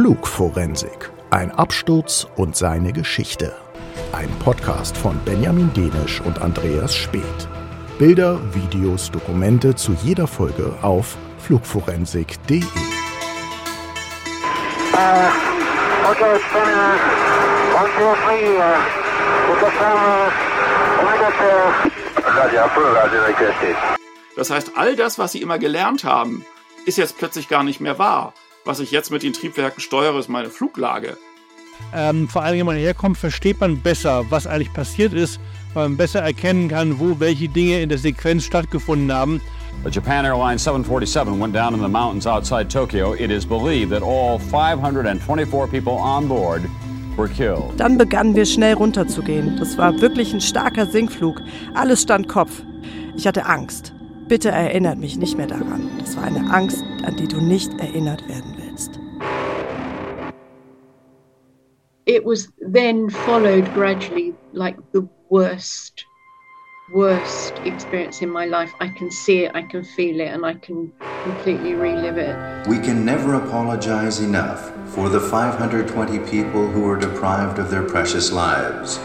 Flugforensik. Ein Absturz und seine Geschichte. Ein Podcast von Benjamin Denisch und Andreas Speth. Bilder, Videos, Dokumente zu jeder Folge auf flugforensik.de. Uh, okay, it's been, uh, one, two, three, uh, uh, uh, Das heißt, all das, was sie immer gelernt haben, ist jetzt plötzlich gar nicht mehr wahr. Was ich jetzt mit den Triebwerken steuere, ist meine Fluglage. Ähm, vor allem, wenn man herkommt, versteht man besser, was eigentlich passiert ist, weil man besser erkennen kann, wo welche Dinge in der Sequenz stattgefunden haben. The Japan Airlines 747 went down in the mountains outside Tokyo. It is believed that all 524 people on board were killed. Dann begannen wir schnell runterzugehen. Das war wirklich ein starker Sinkflug. Alles stand Kopf. Ich hatte Angst. Bitte erinnert mich nicht mehr daran. Das war eine Angst, an die du nicht erinnert werden It was then followed gradually like the worst worst experience in my life. I can see it, I can feel it, and I can completely relive it. We can never apologize enough for the 520 people who were deprived of their precious lives.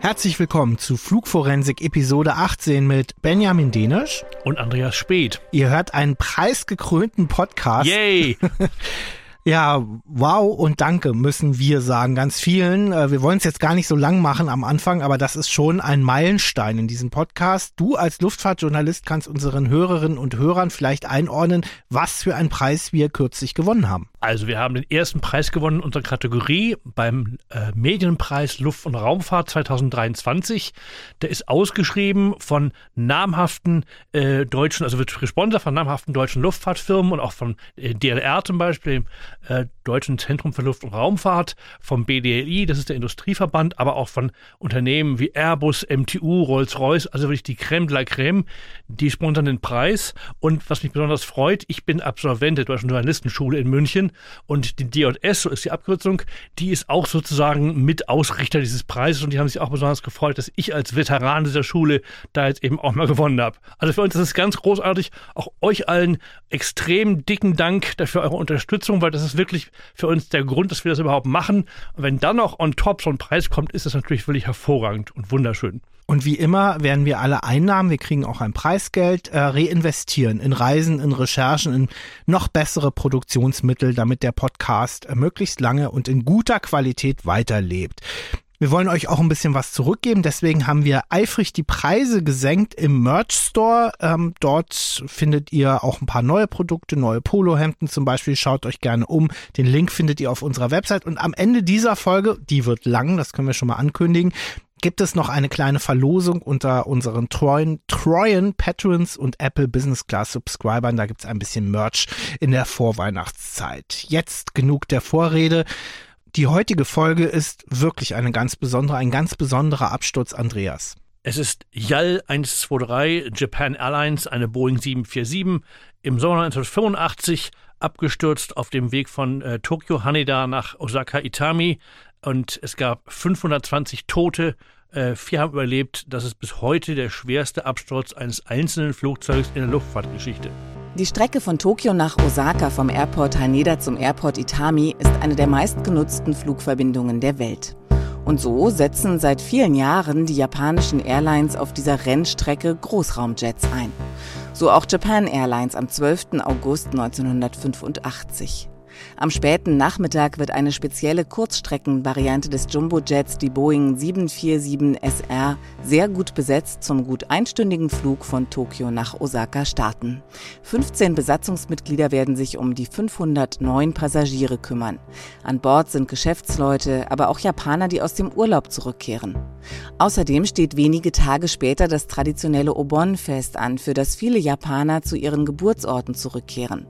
Herzlich willkommen zu Flugforensik Episode 18 mit Benjamin Denisch und Andreas Speth. Ihr hört einen preisgekrönten Podcast. Yay! Ja, wow und danke müssen wir sagen, ganz vielen. Äh, wir wollen es jetzt gar nicht so lang machen am Anfang, aber das ist schon ein Meilenstein in diesem Podcast. Du als Luftfahrtjournalist kannst unseren Hörerinnen und Hörern vielleicht einordnen, was für einen Preis wir kürzlich gewonnen haben. Also wir haben den ersten Preis gewonnen in unserer Kategorie beim äh, Medienpreis Luft- und Raumfahrt 2023. Der ist ausgeschrieben von namhaften äh, deutschen, also wird gesponsert von namhaften deutschen Luftfahrtfirmen und auch von äh, DLR zum Beispiel, dem äh, Deutschen Zentrum für Luft- und Raumfahrt, vom BDLI, das ist der Industrieverband, aber auch von Unternehmen wie Airbus, MTU, Rolls-Royce, also wirklich die Creme de la Creme, die sponsern den Preis. Und was mich besonders freut, ich bin Absolvent der Deutschen Journalistenschule in München und die DJS, so ist die Abkürzung, die ist auch sozusagen mit Ausrichter dieses Preises und die haben sich auch besonders gefreut, dass ich als Veteran dieser Schule da jetzt eben auch mal gewonnen habe. Also für uns ist es ganz großartig. Auch euch allen extrem dicken Dank dafür eure Unterstützung, weil das ist wirklich für uns der Grund, dass wir das überhaupt machen. Und wenn dann noch on top so ein Preis kommt, ist das natürlich wirklich hervorragend und wunderschön. Und wie immer werden wir alle Einnahmen, wir kriegen auch ein Preisgeld, äh, reinvestieren in Reisen, in Recherchen, in noch bessere Produktionsmittel, damit der Podcast äh, möglichst lange und in guter Qualität weiterlebt. Wir wollen euch auch ein bisschen was zurückgeben, deswegen haben wir eifrig die Preise gesenkt im Merch Store. Ähm, dort findet ihr auch ein paar neue Produkte, neue Polohemden zum Beispiel. Schaut euch gerne um. Den Link findet ihr auf unserer Website. Und am Ende dieser Folge, die wird lang, das können wir schon mal ankündigen, gibt es noch eine kleine Verlosung unter unseren treuen, treuen Patrons und Apple Business Class Subscribern. Da gibt es ein bisschen Merch in der Vorweihnachtszeit. Jetzt genug der Vorrede. Die heutige Folge ist wirklich eine ganz besondere, ein ganz besonderer Absturz, Andreas. Es ist YAL 123 Japan Airlines, eine Boeing 747, im Sommer 1985 abgestürzt auf dem Weg von äh, Tokio Haneda nach Osaka Itami und es gab 520 Tote. Äh, vier haben überlebt. Das ist bis heute der schwerste Absturz eines einzelnen Flugzeugs in der Luftfahrtgeschichte. Die Strecke von Tokio nach Osaka vom Airport Haneda zum Airport Itami ist eine der meistgenutzten Flugverbindungen der Welt. Und so setzen seit vielen Jahren die japanischen Airlines auf dieser Rennstrecke Großraumjets ein. So auch Japan Airlines am 12. August 1985. Am späten Nachmittag wird eine spezielle Kurzstreckenvariante des Jumbojets, die Boeing 747 SR, sehr gut besetzt zum gut einstündigen Flug von Tokio nach Osaka starten. 15 Besatzungsmitglieder werden sich um die 509 Passagiere kümmern. An Bord sind Geschäftsleute, aber auch Japaner, die aus dem Urlaub zurückkehren. Außerdem steht wenige Tage später das traditionelle Obon-Fest an, für das viele Japaner zu ihren Geburtsorten zurückkehren.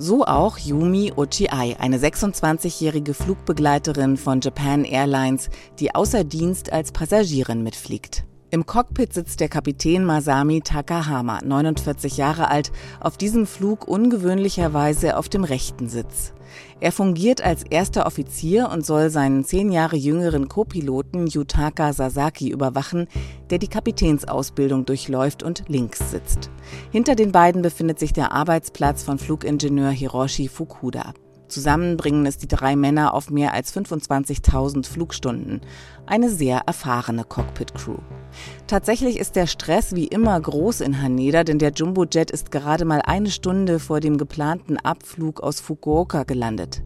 So auch Yumi Ochiai, eine 26-jährige Flugbegleiterin von Japan Airlines, die außer Dienst als Passagierin mitfliegt. Im Cockpit sitzt der Kapitän Masami Takahama, 49 Jahre alt, auf diesem Flug ungewöhnlicherweise auf dem rechten Sitz. Er fungiert als erster Offizier und soll seinen zehn Jahre jüngeren Co-Piloten Yutaka Sasaki überwachen, der die Kapitänsausbildung durchläuft und links sitzt. Hinter den beiden befindet sich der Arbeitsplatz von Flugingenieur Hiroshi Fukuda. Zusammen bringen es die drei Männer auf mehr als 25.000 Flugstunden. Eine sehr erfahrene Cockpit-Crew. Tatsächlich ist der Stress wie immer groß in Haneda, denn der Jumbojet ist gerade mal eine Stunde vor dem geplanten Abflug aus Fukuoka gelandet.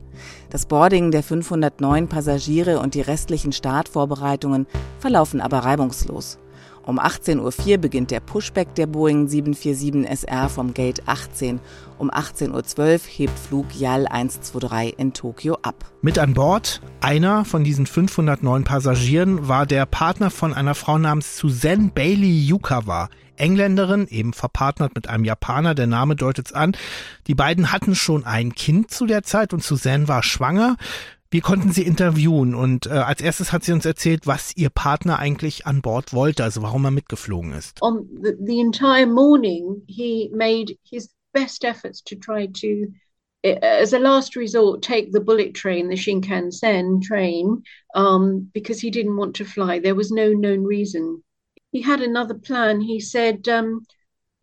Das Boarding der 509 Passagiere und die restlichen Startvorbereitungen verlaufen aber reibungslos. Um 18.04 Uhr beginnt der Pushback der Boeing 747 SR vom Gate 18. Um 18.12 Uhr hebt Flug YAL 123 in Tokio ab. Mit an Bord, einer von diesen 509 Passagieren, war der Partner von einer Frau namens Suzanne Bailey Yukawa. Engländerin, eben verpartnert mit einem Japaner, der Name deutet es an. Die beiden hatten schon ein Kind zu der Zeit und Suzanne war schwanger. Wir konnten sie interviewen und äh, als erstes hat sie uns erzählt, was ihr Partner eigentlich an Bord wollte, also warum er mitgeflogen ist. On the, the entire morning, he made his best efforts to try to, as a last resort, take the bullet train, the Shinkansen train, um, because he didn't want to fly. There was no known reason. He had another plan. He said, um,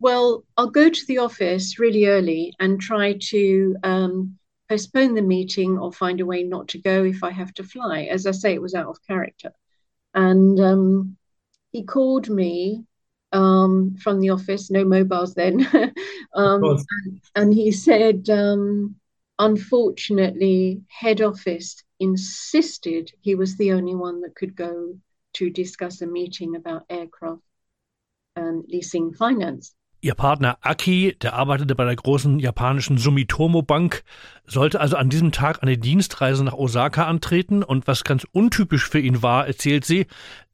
"Well, I'll go to the office really early and try to." Um, postpone the meeting or find a way not to go if I have to fly. As I say, it was out of character. And um, he called me um, from the office, no mobiles then. um, and, and, he said, um, unfortunately, head office insisted he was the only one that could go to discuss a meeting about aircraft and leasing finance. Ihr Partner Aki, der arbeitete bei der großen japanischen Sumitomo Bank, sollte also an diesem Tag eine Dienstreise nach Osaka antreten. Und was ganz untypisch für ihn war, erzählt sie,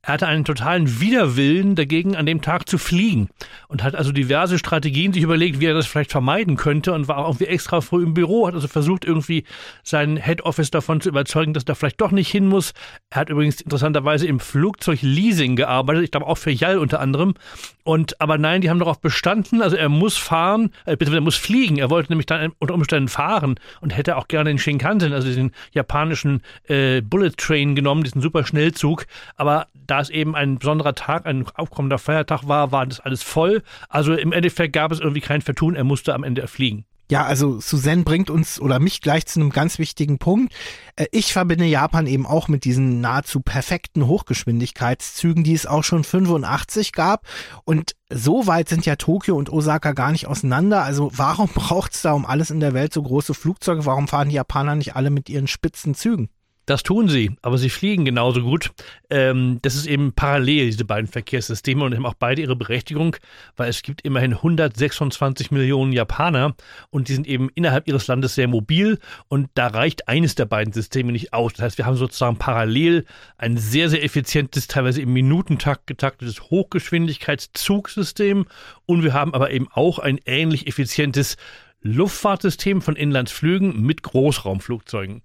er hatte einen totalen Widerwillen dagegen, an dem Tag zu fliegen und hat also diverse Strategien sich überlegt, wie er das vielleicht vermeiden könnte und war auch irgendwie extra früh im Büro, hat also versucht, irgendwie seinen Head Office davon zu überzeugen, dass er vielleicht doch nicht hin muss. Er hat übrigens interessanterweise im Flugzeugleasing gearbeitet, ich glaube auch für JAL unter anderem. Und aber nein, die haben darauf bestanden, also er muss fahren, äh, er muss fliegen. Er wollte nämlich dann unter Umständen fahren und hätte auch gerne den Shinkansen, also den japanischen äh, Bullet Train genommen, diesen super Schnellzug. Aber da da es eben ein besonderer Tag, ein aufkommender Feiertag war, war das alles voll. Also im Endeffekt gab es irgendwie kein Vertun, er musste am Ende fliegen. Ja, also Suzanne bringt uns oder mich gleich zu einem ganz wichtigen Punkt. Äh, ich verbinde Japan eben auch mit diesen nahezu perfekten Hochgeschwindigkeitszügen, die es auch schon 85 gab. Und so weit sind ja Tokio und Osaka gar nicht auseinander. Also warum braucht es da um alles in der Welt so große Flugzeuge? Warum fahren die Japaner nicht alle mit ihren spitzen Zügen? Das tun sie, aber sie fliegen genauso gut. Ähm, das ist eben parallel, diese beiden Verkehrssysteme und haben auch beide ihre Berechtigung, weil es gibt immerhin 126 Millionen Japaner und die sind eben innerhalb ihres Landes sehr mobil und da reicht eines der beiden Systeme nicht aus. Das heißt, wir haben sozusagen parallel ein sehr, sehr effizientes, teilweise im Minutentakt getaktetes Hochgeschwindigkeitszugsystem und wir haben aber eben auch ein ähnlich effizientes Luftfahrtsystem von Inlandsflügen mit Großraumflugzeugen.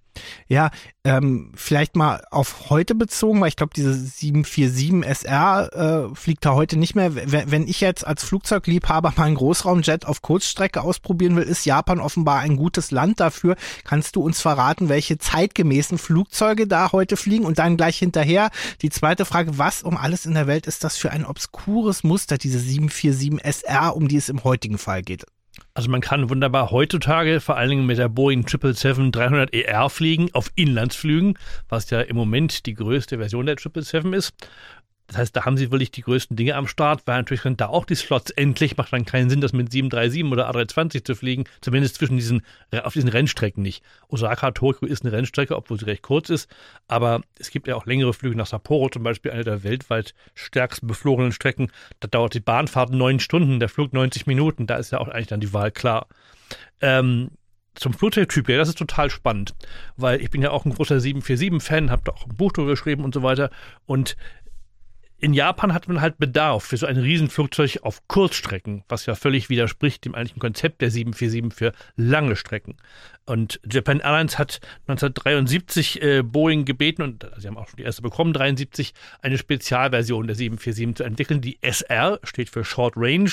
Ja, ähm, vielleicht mal auf heute bezogen, weil ich glaube, diese 747 SR äh, fliegt da heute nicht mehr. Wenn ich jetzt als Flugzeugliebhaber mal einen Großraumjet auf Kurzstrecke ausprobieren will, ist Japan offenbar ein gutes Land dafür. Kannst du uns verraten, welche zeitgemäßen Flugzeuge da heute fliegen? Und dann gleich hinterher die zweite Frage, was um alles in der Welt ist das für ein obskures Muster, diese 747 SR, um die es im heutigen Fall geht? Also man kann wunderbar heutzutage vor allen Dingen mit der Boeing 777-300 ER fliegen auf Inlandsflügen, was ja im Moment die größte Version der 777 ist. Das heißt, da haben sie wirklich die größten Dinge am Start, weil natürlich sind da auch die Slots endlich, macht dann keinen Sinn, das mit 737 oder A320 zu fliegen, zumindest zwischen diesen, auf diesen Rennstrecken nicht. Osaka, Tokio ist eine Rennstrecke, obwohl sie recht kurz ist, aber es gibt ja auch längere Flüge nach Sapporo, zum Beispiel eine der weltweit stärksten beflogenen Strecken. Da dauert die Bahnfahrt neun Stunden, der Flug 90 Minuten, da ist ja auch eigentlich dann die Wahl klar. Ähm, zum Flugzeugtyp, ja, das ist total spannend, weil ich bin ja auch ein großer 747-Fan, habe da auch ein Buch drüber geschrieben und so weiter. Und in Japan hat man halt Bedarf für so ein Riesenflugzeug auf Kurzstrecken, was ja völlig widerspricht dem eigentlichen Konzept der 747 für lange Strecken. Und Japan Airlines hat 1973 äh, Boeing gebeten, und sie haben auch schon die erste bekommen, 73, eine Spezialversion der 747 zu entwickeln. Die SR steht für Short Range.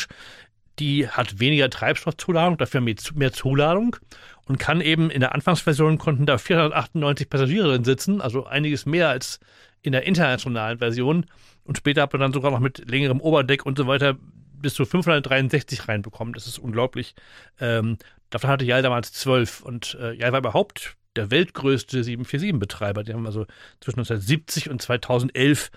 Die hat weniger Treibstoffzuladung, dafür mehr Zuladung und kann eben in der Anfangsversion konnten da 498 Passagiere drin sitzen, also einiges mehr als in der internationalen Version. Und später hat man dann sogar noch mit längerem Oberdeck und so weiter bis zu 563 reinbekommen. Das ist unglaublich. Ähm, davon hatte Jal damals zwölf und äh, Jal war überhaupt der weltgrößte 747-Betreiber. Die haben also zwischen 1970 und 2011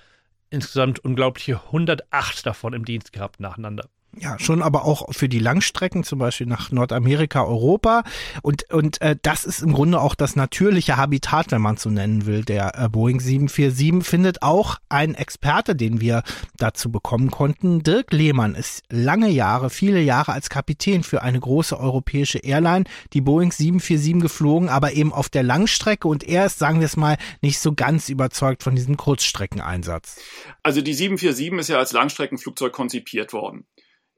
insgesamt unglaubliche 108 davon im Dienst gehabt nacheinander. Ja, schon aber auch für die Langstrecken, zum Beispiel nach Nordamerika, Europa. Und, und äh, das ist im Grunde auch das natürliche Habitat, wenn man es so nennen will, der äh, Boeing 747, findet auch ein Experte, den wir dazu bekommen konnten. Dirk Lehmann ist lange Jahre, viele Jahre als Kapitän für eine große europäische Airline, die Boeing 747 geflogen, aber eben auf der Langstrecke. Und er ist, sagen wir es mal, nicht so ganz überzeugt von diesem Kurzstreckeneinsatz. Also die 747 ist ja als Langstreckenflugzeug konzipiert worden.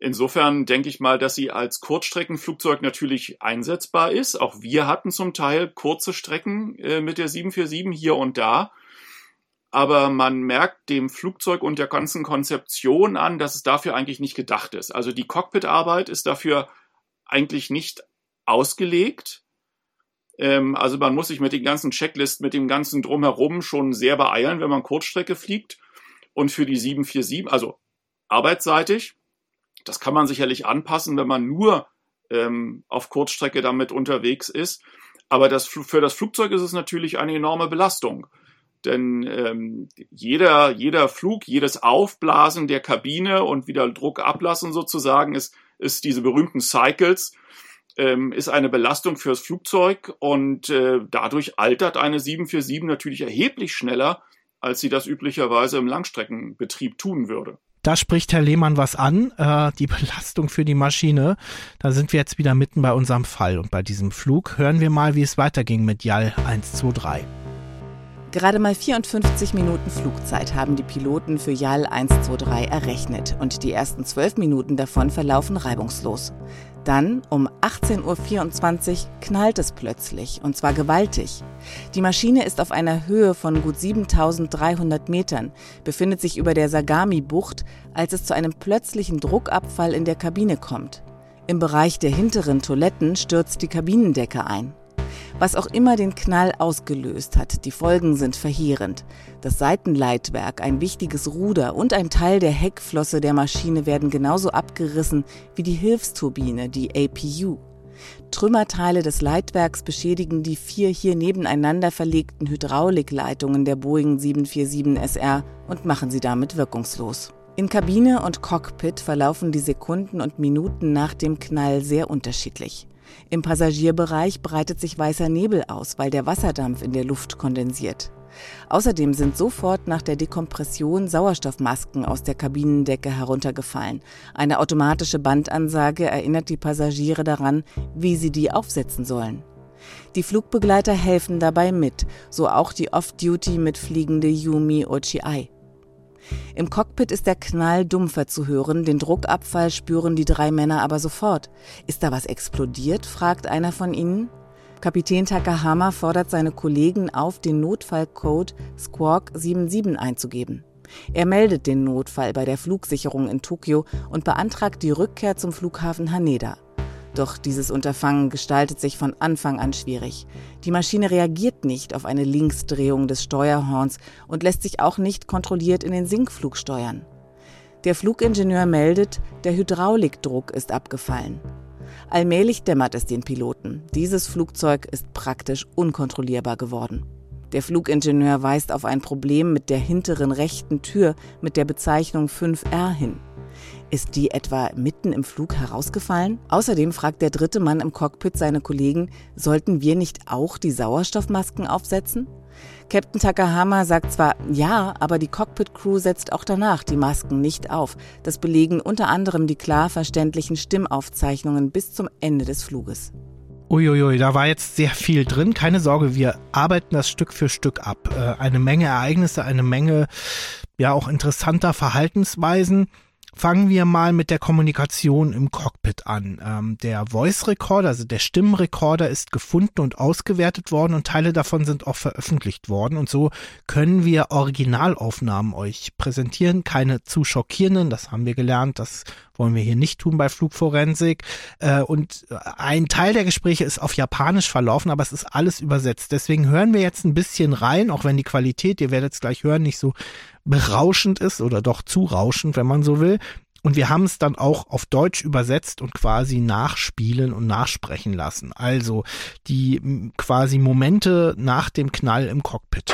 Insofern denke ich mal, dass sie als Kurzstreckenflugzeug natürlich einsetzbar ist. Auch wir hatten zum Teil kurze Strecken äh, mit der 747 hier und da. Aber man merkt dem Flugzeug und der ganzen Konzeption an, dass es dafür eigentlich nicht gedacht ist. Also die Cockpitarbeit ist dafür eigentlich nicht ausgelegt. Ähm, also man muss sich mit den ganzen Checklisten, mit dem ganzen Drumherum schon sehr beeilen, wenn man Kurzstrecke fliegt. Und für die 747, also arbeitsseitig, das kann man sicherlich anpassen, wenn man nur ähm, auf Kurzstrecke damit unterwegs ist. Aber das, für das Flugzeug ist es natürlich eine enorme Belastung. Denn ähm, jeder, jeder Flug, jedes Aufblasen der Kabine und wieder Druck ablassen sozusagen ist, ist diese berühmten Cycles, ähm, ist eine Belastung fürs Flugzeug und äh, dadurch altert eine 747 natürlich erheblich schneller, als sie das üblicherweise im Langstreckenbetrieb tun würde. Da spricht Herr Lehmann was an, äh, die Belastung für die Maschine. Da sind wir jetzt wieder mitten bei unserem Fall. Und bei diesem Flug hören wir mal, wie es weiterging mit JAL 123. Gerade mal 54 Minuten Flugzeit haben die Piloten für JAL 123 errechnet und die ersten 12 Minuten davon verlaufen reibungslos. Dann, um 18.24 Uhr, knallt es plötzlich, und zwar gewaltig. Die Maschine ist auf einer Höhe von gut 7300 Metern, befindet sich über der Sagami-Bucht, als es zu einem plötzlichen Druckabfall in der Kabine kommt. Im Bereich der hinteren Toiletten stürzt die Kabinendecke ein. Was auch immer den Knall ausgelöst hat, die Folgen sind verheerend. Das Seitenleitwerk, ein wichtiges Ruder und ein Teil der Heckflosse der Maschine werden genauso abgerissen wie die Hilfsturbine, die APU. Trümmerteile des Leitwerks beschädigen die vier hier nebeneinander verlegten Hydraulikleitungen der Boeing 747 SR und machen sie damit wirkungslos. In Kabine und Cockpit verlaufen die Sekunden und Minuten nach dem Knall sehr unterschiedlich. Im Passagierbereich breitet sich weißer Nebel aus, weil der Wasserdampf in der Luft kondensiert. Außerdem sind sofort nach der Dekompression Sauerstoffmasken aus der Kabinendecke heruntergefallen. Eine automatische Bandansage erinnert die Passagiere daran, wie sie die aufsetzen sollen. Die Flugbegleiter helfen dabei mit, so auch die Off-Duty mitfliegende Yumi Ochiai. Im Cockpit ist der Knall dumpfer zu hören, den Druckabfall spüren die drei Männer aber sofort. Ist da was explodiert? fragt einer von ihnen. Kapitän Takahama fordert seine Kollegen auf, den Notfallcode Squawk 77 einzugeben. Er meldet den Notfall bei der Flugsicherung in Tokio und beantragt die Rückkehr zum Flughafen Haneda. Doch dieses Unterfangen gestaltet sich von Anfang an schwierig. Die Maschine reagiert nicht auf eine Linksdrehung des Steuerhorns und lässt sich auch nicht kontrolliert in den Sinkflug steuern. Der Flugingenieur meldet, der Hydraulikdruck ist abgefallen. Allmählich dämmert es den Piloten. Dieses Flugzeug ist praktisch unkontrollierbar geworden. Der Flugingenieur weist auf ein Problem mit der hinteren rechten Tür mit der Bezeichnung 5R hin. Ist die etwa mitten im Flug herausgefallen? Außerdem fragt der dritte Mann im Cockpit seine Kollegen, sollten wir nicht auch die Sauerstoffmasken aufsetzen? Captain Takahama sagt zwar ja, aber die Cockpit-Crew setzt auch danach die Masken nicht auf. Das belegen unter anderem die klar verständlichen Stimmaufzeichnungen bis zum Ende des Fluges. Uiuiui, da war jetzt sehr viel drin. Keine Sorge, wir arbeiten das Stück für Stück ab. Äh, eine Menge Ereignisse, eine Menge, ja, auch interessanter Verhaltensweisen. Fangen wir mal mit der Kommunikation im Cockpit an. Ähm, der Voice Recorder, also der Stimmenrekorder, ist gefunden und ausgewertet worden und Teile davon sind auch veröffentlicht worden. Und so können wir Originalaufnahmen euch präsentieren. Keine zu schockierenden, das haben wir gelernt, das wollen wir hier nicht tun bei Flugforensik. Äh, und ein Teil der Gespräche ist auf Japanisch verlaufen, aber es ist alles übersetzt. Deswegen hören wir jetzt ein bisschen rein, auch wenn die Qualität, ihr werdet es gleich hören, nicht so berauschend ist oder doch zu rauschend, wenn man so will. Und wir haben es dann auch auf Deutsch übersetzt und quasi nachspielen und nachsprechen lassen. Also die quasi Momente nach dem Knall im Cockpit.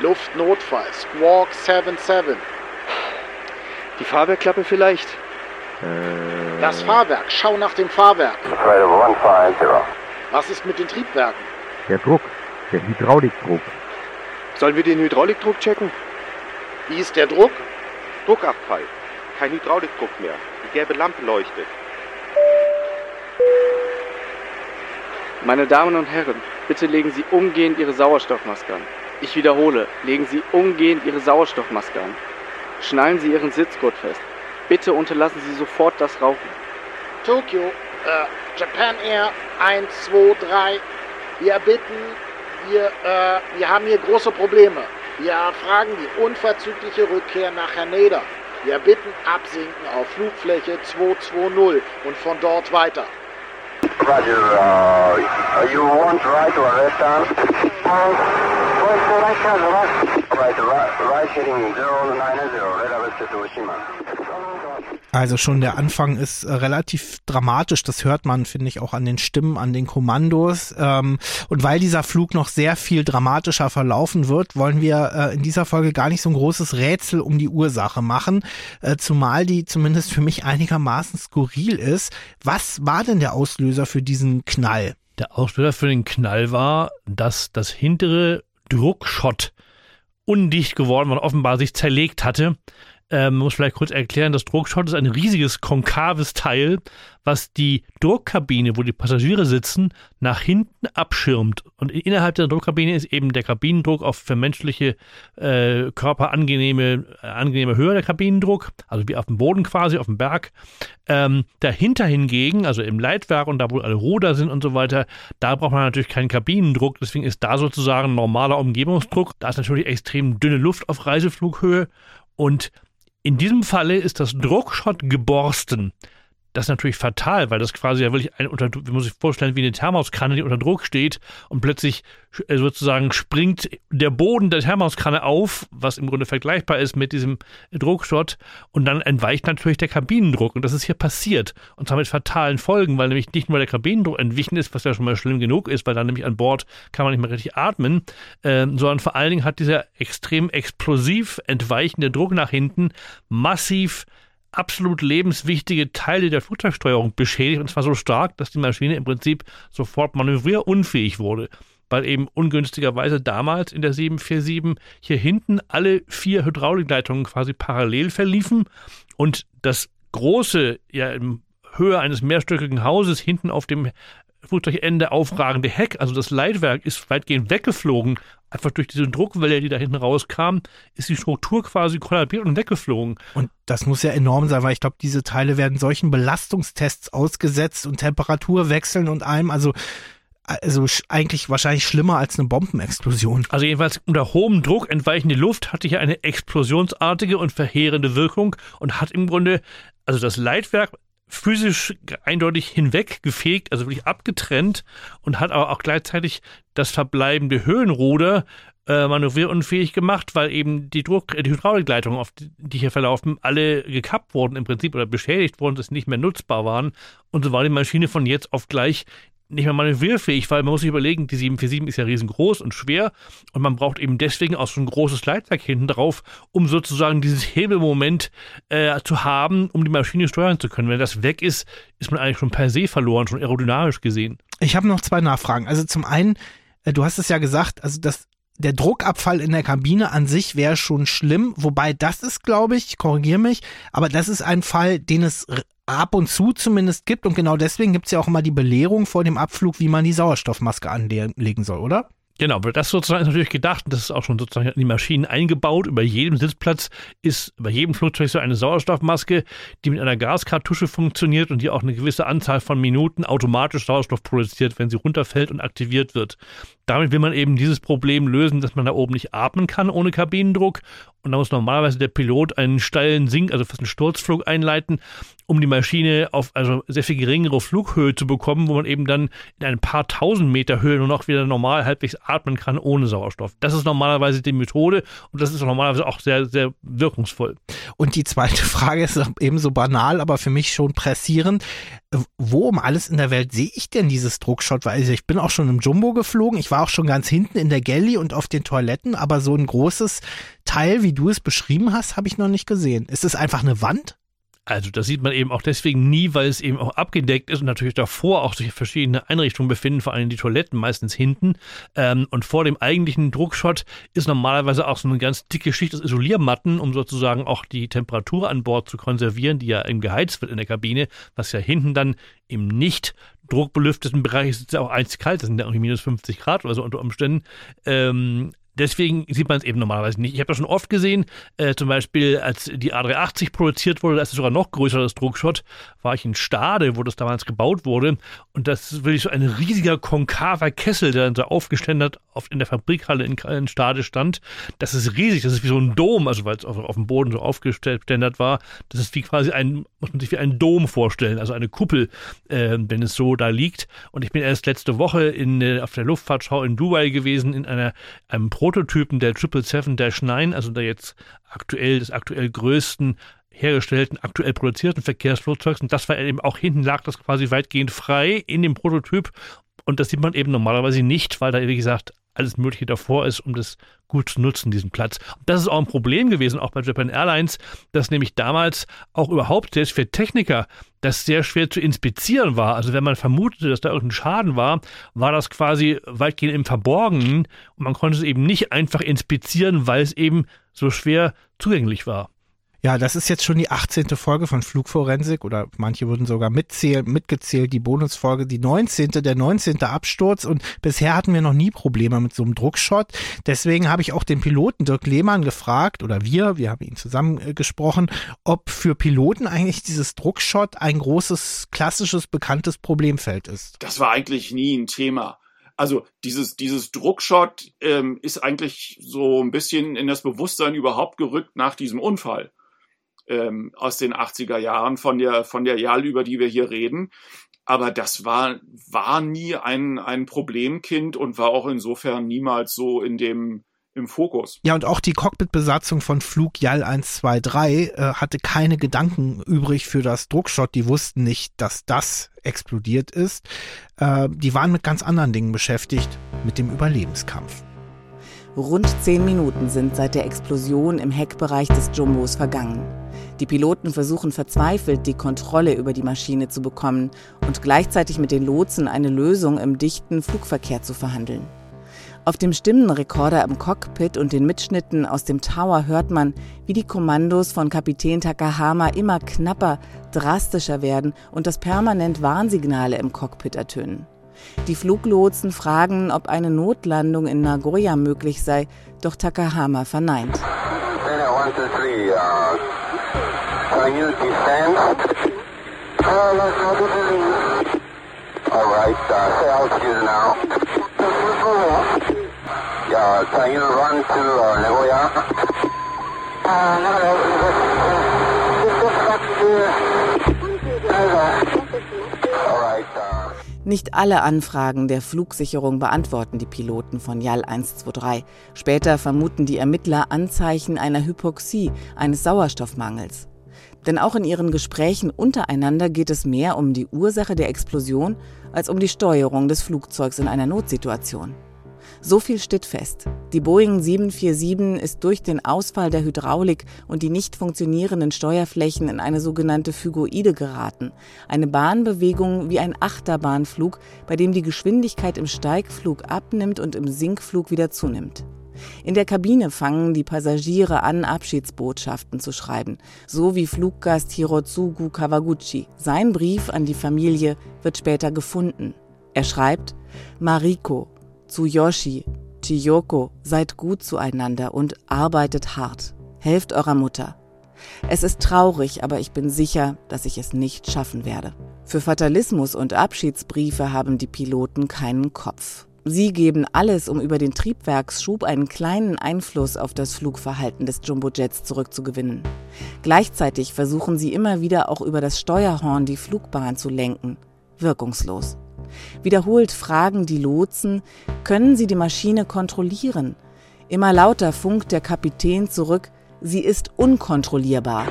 Luftnotfall, Squawk 77. Die Fahrwerkklappe vielleicht? Das Fahrwerk, schau nach dem Fahrwerk. Radar 150. Was ist mit den Triebwerken? Der Druck, der Hydraulikdruck. Sollen wir den Hydraulikdruck checken? Wie ist der Druck? Druckabfall. Kein Hydraulikdruck mehr. Die gelbe Lampe leuchtet. Meine Damen und Herren, bitte legen Sie umgehend Ihre Sauerstoffmaske an. Ich wiederhole, legen Sie umgehend Ihre Sauerstoffmaske an. Schnallen Sie Ihren Sitzgurt fest. Bitte unterlassen Sie sofort das Rauchen. Tokyo, äh, Japan Air 123. Wir bitten, wir, äh, wir haben hier große Probleme. Wir fragen die unverzügliche Rückkehr nach Haneda. Wir bitten absinken auf Flugfläche 220 und von dort weiter. Roger, uh, you want right or left arm? Going to right hand, left. Right, right, right heading 090, radar west to Oshima. Also schon der Anfang ist äh, relativ dramatisch. Das hört man, finde ich, auch an den Stimmen, an den Kommandos. Ähm, und weil dieser Flug noch sehr viel dramatischer verlaufen wird, wollen wir äh, in dieser Folge gar nicht so ein großes Rätsel um die Ursache machen. Äh, zumal die zumindest für mich einigermaßen skurril ist. Was war denn der Auslöser für diesen Knall? Der Auslöser für den Knall war, dass das hintere Druckschott undicht geworden war und offenbar sich zerlegt hatte. Ähm, muss vielleicht kurz erklären, das Druckschott ist ein riesiges konkaves Teil, was die Druckkabine, wo die Passagiere sitzen, nach hinten abschirmt. Und innerhalb der Druckkabine ist eben der Kabinendruck auf für menschliche äh, Körper angenehme, äh, angenehme Höhe der Kabinendruck, also wie auf dem Boden quasi, auf dem Berg. Ähm, dahinter hingegen, also im Leitwerk und da, wo alle Ruder sind und so weiter, da braucht man natürlich keinen Kabinendruck. Deswegen ist da sozusagen normaler Umgebungsdruck. Da ist natürlich extrem dünne Luft auf Reiseflughöhe und in diesem Falle ist das Druckschott geborsten. Das ist natürlich fatal, weil das quasi ja wirklich ein unter, wie muss ich vorstellen, wie eine Thermoskanne, die unter Druck steht und plötzlich äh, sozusagen springt der Boden der Thermoskanne auf, was im Grunde vergleichbar ist mit diesem Druckschott und dann entweicht natürlich der Kabinendruck und das ist hier passiert und zwar mit fatalen Folgen, weil nämlich nicht nur der Kabinendruck entwichen ist, was ja schon mal schlimm genug ist, weil dann nämlich an Bord kann man nicht mehr richtig atmen, äh, sondern vor allen Dingen hat dieser extrem explosiv entweichende Druck nach hinten massiv absolut lebenswichtige Teile der Flugzeugsteuerung beschädigt und zwar so stark, dass die Maschine im Prinzip sofort manövrierunfähig wurde. Weil eben ungünstigerweise damals in der 747 hier hinten alle vier Hydraulikleitungen quasi parallel verliefen und das große, ja in Höhe eines mehrstöckigen Hauses hinten auf dem Flugzeugende aufragende Heck, also das Leitwerk, ist weitgehend weggeflogen. Einfach durch diese Druckwelle, die da hinten rauskam, ist die Struktur quasi kollabiert und weggeflogen. Und das muss ja enorm sein, weil ich glaube, diese Teile werden solchen Belastungstests ausgesetzt und Temperaturwechseln und allem. Also also eigentlich wahrscheinlich schlimmer als eine Bombenexplosion. Also jedenfalls unter hohem Druck entweichende Luft hatte hier eine explosionsartige und verheerende Wirkung und hat im Grunde also das Leitwerk physisch eindeutig hinweggefegt, also wirklich abgetrennt und hat aber auch gleichzeitig das verbleibende Höhenruder äh, manövrierunfähig gemacht, weil eben die Druck, die Hydraulikleitungen, auf die, die hier verlaufen, alle gekappt wurden im Prinzip oder beschädigt wurden, dass sie nicht mehr nutzbar waren. Und so war die Maschine von jetzt auf gleich nicht mehr manövrierfähig, weil man muss sich überlegen, die 747 ist ja riesengroß und schwer und man braucht eben deswegen auch so ein großes Leitwerk hinten drauf, um sozusagen dieses Hebelmoment äh, zu haben, um die Maschine steuern zu können. Wenn das weg ist, ist man eigentlich schon per se verloren, schon aerodynamisch gesehen. Ich habe noch zwei Nachfragen. Also zum einen, äh, du hast es ja gesagt, also das der Druckabfall in der Kabine an sich wäre schon schlimm, wobei das ist, glaube ich, korrigiere mich, aber das ist ein Fall, den es ab und zu zumindest gibt und genau deswegen gibt es ja auch immer die Belehrung vor dem Abflug, wie man die Sauerstoffmaske anlegen soll, oder? Genau, aber das sozusagen ist natürlich gedacht, das ist auch schon sozusagen in die Maschinen eingebaut. Über jedem Sitzplatz ist bei jedem Flugzeug so eine Sauerstoffmaske, die mit einer Gaskartusche funktioniert und die auch eine gewisse Anzahl von Minuten automatisch Sauerstoff produziert, wenn sie runterfällt und aktiviert wird. Damit will man eben dieses Problem lösen, dass man da oben nicht atmen kann ohne Kabinendruck. Und da muss normalerweise der Pilot einen steilen Sink, also fast einen Sturzflug einleiten, um die Maschine auf also sehr viel geringere Flughöhe zu bekommen, wo man eben dann in ein paar tausend Meter Höhe nur noch wieder normal halbwegs atmen kann ohne Sauerstoff. Das ist normalerweise die Methode und das ist normalerweise auch sehr, sehr wirkungsvoll. Und die zweite Frage ist ebenso banal, aber für mich schon pressierend. Wo um alles in der Welt sehe ich denn dieses Druckshot? Weil ich bin auch schon im Jumbo geflogen, ich war auch schon ganz hinten in der Galley und auf den Toiletten, aber so ein großes Teil, wie du es beschrieben hast, habe ich noch nicht gesehen. Ist es einfach eine Wand? Also das sieht man eben auch deswegen nie, weil es eben auch abgedeckt ist und natürlich davor auch sich verschiedene Einrichtungen befinden, vor allem die Toiletten meistens hinten. Ähm, und vor dem eigentlichen Druckshot ist normalerweise auch so eine ganz dicke Schicht aus Isoliermatten, um sozusagen auch die Temperatur an Bord zu konservieren, die ja eben geheizt wird in der Kabine, was ja hinten dann im nicht druckbelüfteten Bereich ist ja auch einzig kalt, das sind ja irgendwie minus 50 Grad oder so unter Umständen. Ähm, deswegen sieht man es eben normalerweise nicht. Ich habe das schon oft gesehen, äh, zum Beispiel als die A380 produziert wurde, das ist sogar noch größer, das Druckshot, war ich in Stade, wo das damals gebaut wurde. Und das ist wirklich so ein riesiger konkaver Kessel, der dann so aufgeständert auf, in der Fabrikhalle in, in Stade stand. Das ist riesig, das ist wie so ein Dom, also weil es auf, auf dem Boden so aufgeständert war. Das ist wie quasi ein, muss man sich wie ein Dom vorstellen, also eine Kuppel, äh, wenn es so da liegt. Und ich bin erst letzte Woche in, äh, auf der Luftfahrtschau in Dubai gewesen, in einer, einem Pro Prototypen der 777-9, also der jetzt aktuell, des aktuell größten hergestellten, aktuell produzierten Verkehrsflugzeugs. Und das war eben auch hinten lag das quasi weitgehend frei in dem Prototyp. Und das sieht man eben normalerweise nicht, weil da, wie gesagt, alles Mögliche davor ist, um das gut zu nutzen, diesen Platz. Und das ist auch ein Problem gewesen, auch bei Japan Airlines, dass nämlich damals auch überhaupt selbst für Techniker das sehr schwer zu inspizieren war. Also wenn man vermutete, dass da irgendein Schaden war, war das quasi weitgehend im Verborgenen und man konnte es eben nicht einfach inspizieren, weil es eben so schwer zugänglich war. Ja, das ist jetzt schon die 18. Folge von Flugforensik oder manche würden sogar mitzählen, mitgezählt, die Bonusfolge, die 19., der 19. Absturz und bisher hatten wir noch nie Probleme mit so einem Druckshot. Deswegen habe ich auch den Piloten Dirk Lehmann gefragt oder wir, wir haben ihn zusammen äh, gesprochen, ob für Piloten eigentlich dieses Druckshot ein großes, klassisches, bekanntes Problemfeld ist. Das war eigentlich nie ein Thema. Also dieses, dieses Druckshot ähm, ist eigentlich so ein bisschen in das Bewusstsein überhaupt gerückt nach diesem Unfall ähm, aus den 80er Jahren von der, von der JAL, über die wir hier reden. Aber das war, war nie ein, ein Problemkind und war auch insofern niemals so in dem, im Fokus. Ja, und auch die Cockpitbesatzung von Flug JAL 123 äh, hatte keine Gedanken übrig für das Druckshot. Die wussten nicht, dass das explodiert ist. Äh, die waren mit ganz anderen Dingen beschäftigt, mit dem Überlebenskampf. Rund zehn Minuten sind seit der Explosion im Heckbereich des Jumbos vergangen. Die Piloten versuchen verzweifelt, die Kontrolle über die Maschine zu bekommen und gleichzeitig mit den Lotsen eine Lösung im dichten Flugverkehr zu verhandeln. Auf dem Stimmenrekorder im Cockpit und den Mitschnitten aus dem Tower hört man, wie die Kommandos von Kapitän Takahama immer knapper, drastischer werden und dass permanent Warnsignale im Cockpit ertönen. Die Fluglotsen fragen, ob eine Notlandung in Nagoya möglich sei, doch Takahama verneint. Yeah, can you run to uh, Nagoya? Uh, no, no, just, just back to All right. Uh, nicht alle Anfragen der Flugsicherung beantworten die Piloten von JAL 123. Später vermuten die Ermittler Anzeichen einer Hypoxie, eines Sauerstoffmangels. Denn auch in ihren Gesprächen untereinander geht es mehr um die Ursache der Explosion als um die Steuerung des Flugzeugs in einer Notsituation. So viel steht fest. Die Boeing 747 ist durch den Ausfall der Hydraulik und die nicht funktionierenden Steuerflächen in eine sogenannte Phygoide geraten. Eine Bahnbewegung wie ein Achterbahnflug, bei dem die Geschwindigkeit im Steigflug abnimmt und im Sinkflug wieder zunimmt. In der Kabine fangen die Passagiere an, Abschiedsbotschaften zu schreiben, so wie Fluggast Hirotsugu Kawaguchi. Sein Brief an die Familie wird später gefunden. Er schreibt, Mariko, Tsuyoshi, Chiyoko, seid gut zueinander und arbeitet hart. Helft eurer Mutter. Es ist traurig, aber ich bin sicher, dass ich es nicht schaffen werde. Für Fatalismus und Abschiedsbriefe haben die Piloten keinen Kopf. Sie geben alles, um über den Triebwerksschub einen kleinen Einfluss auf das Flugverhalten des Jumbojets zurückzugewinnen. Gleichzeitig versuchen sie immer wieder auch über das Steuerhorn die Flugbahn zu lenken. Wirkungslos. Wiederholt fragen die Lotsen, können sie die Maschine kontrollieren? Immer lauter funkt der Kapitän zurück, sie ist unkontrollierbar.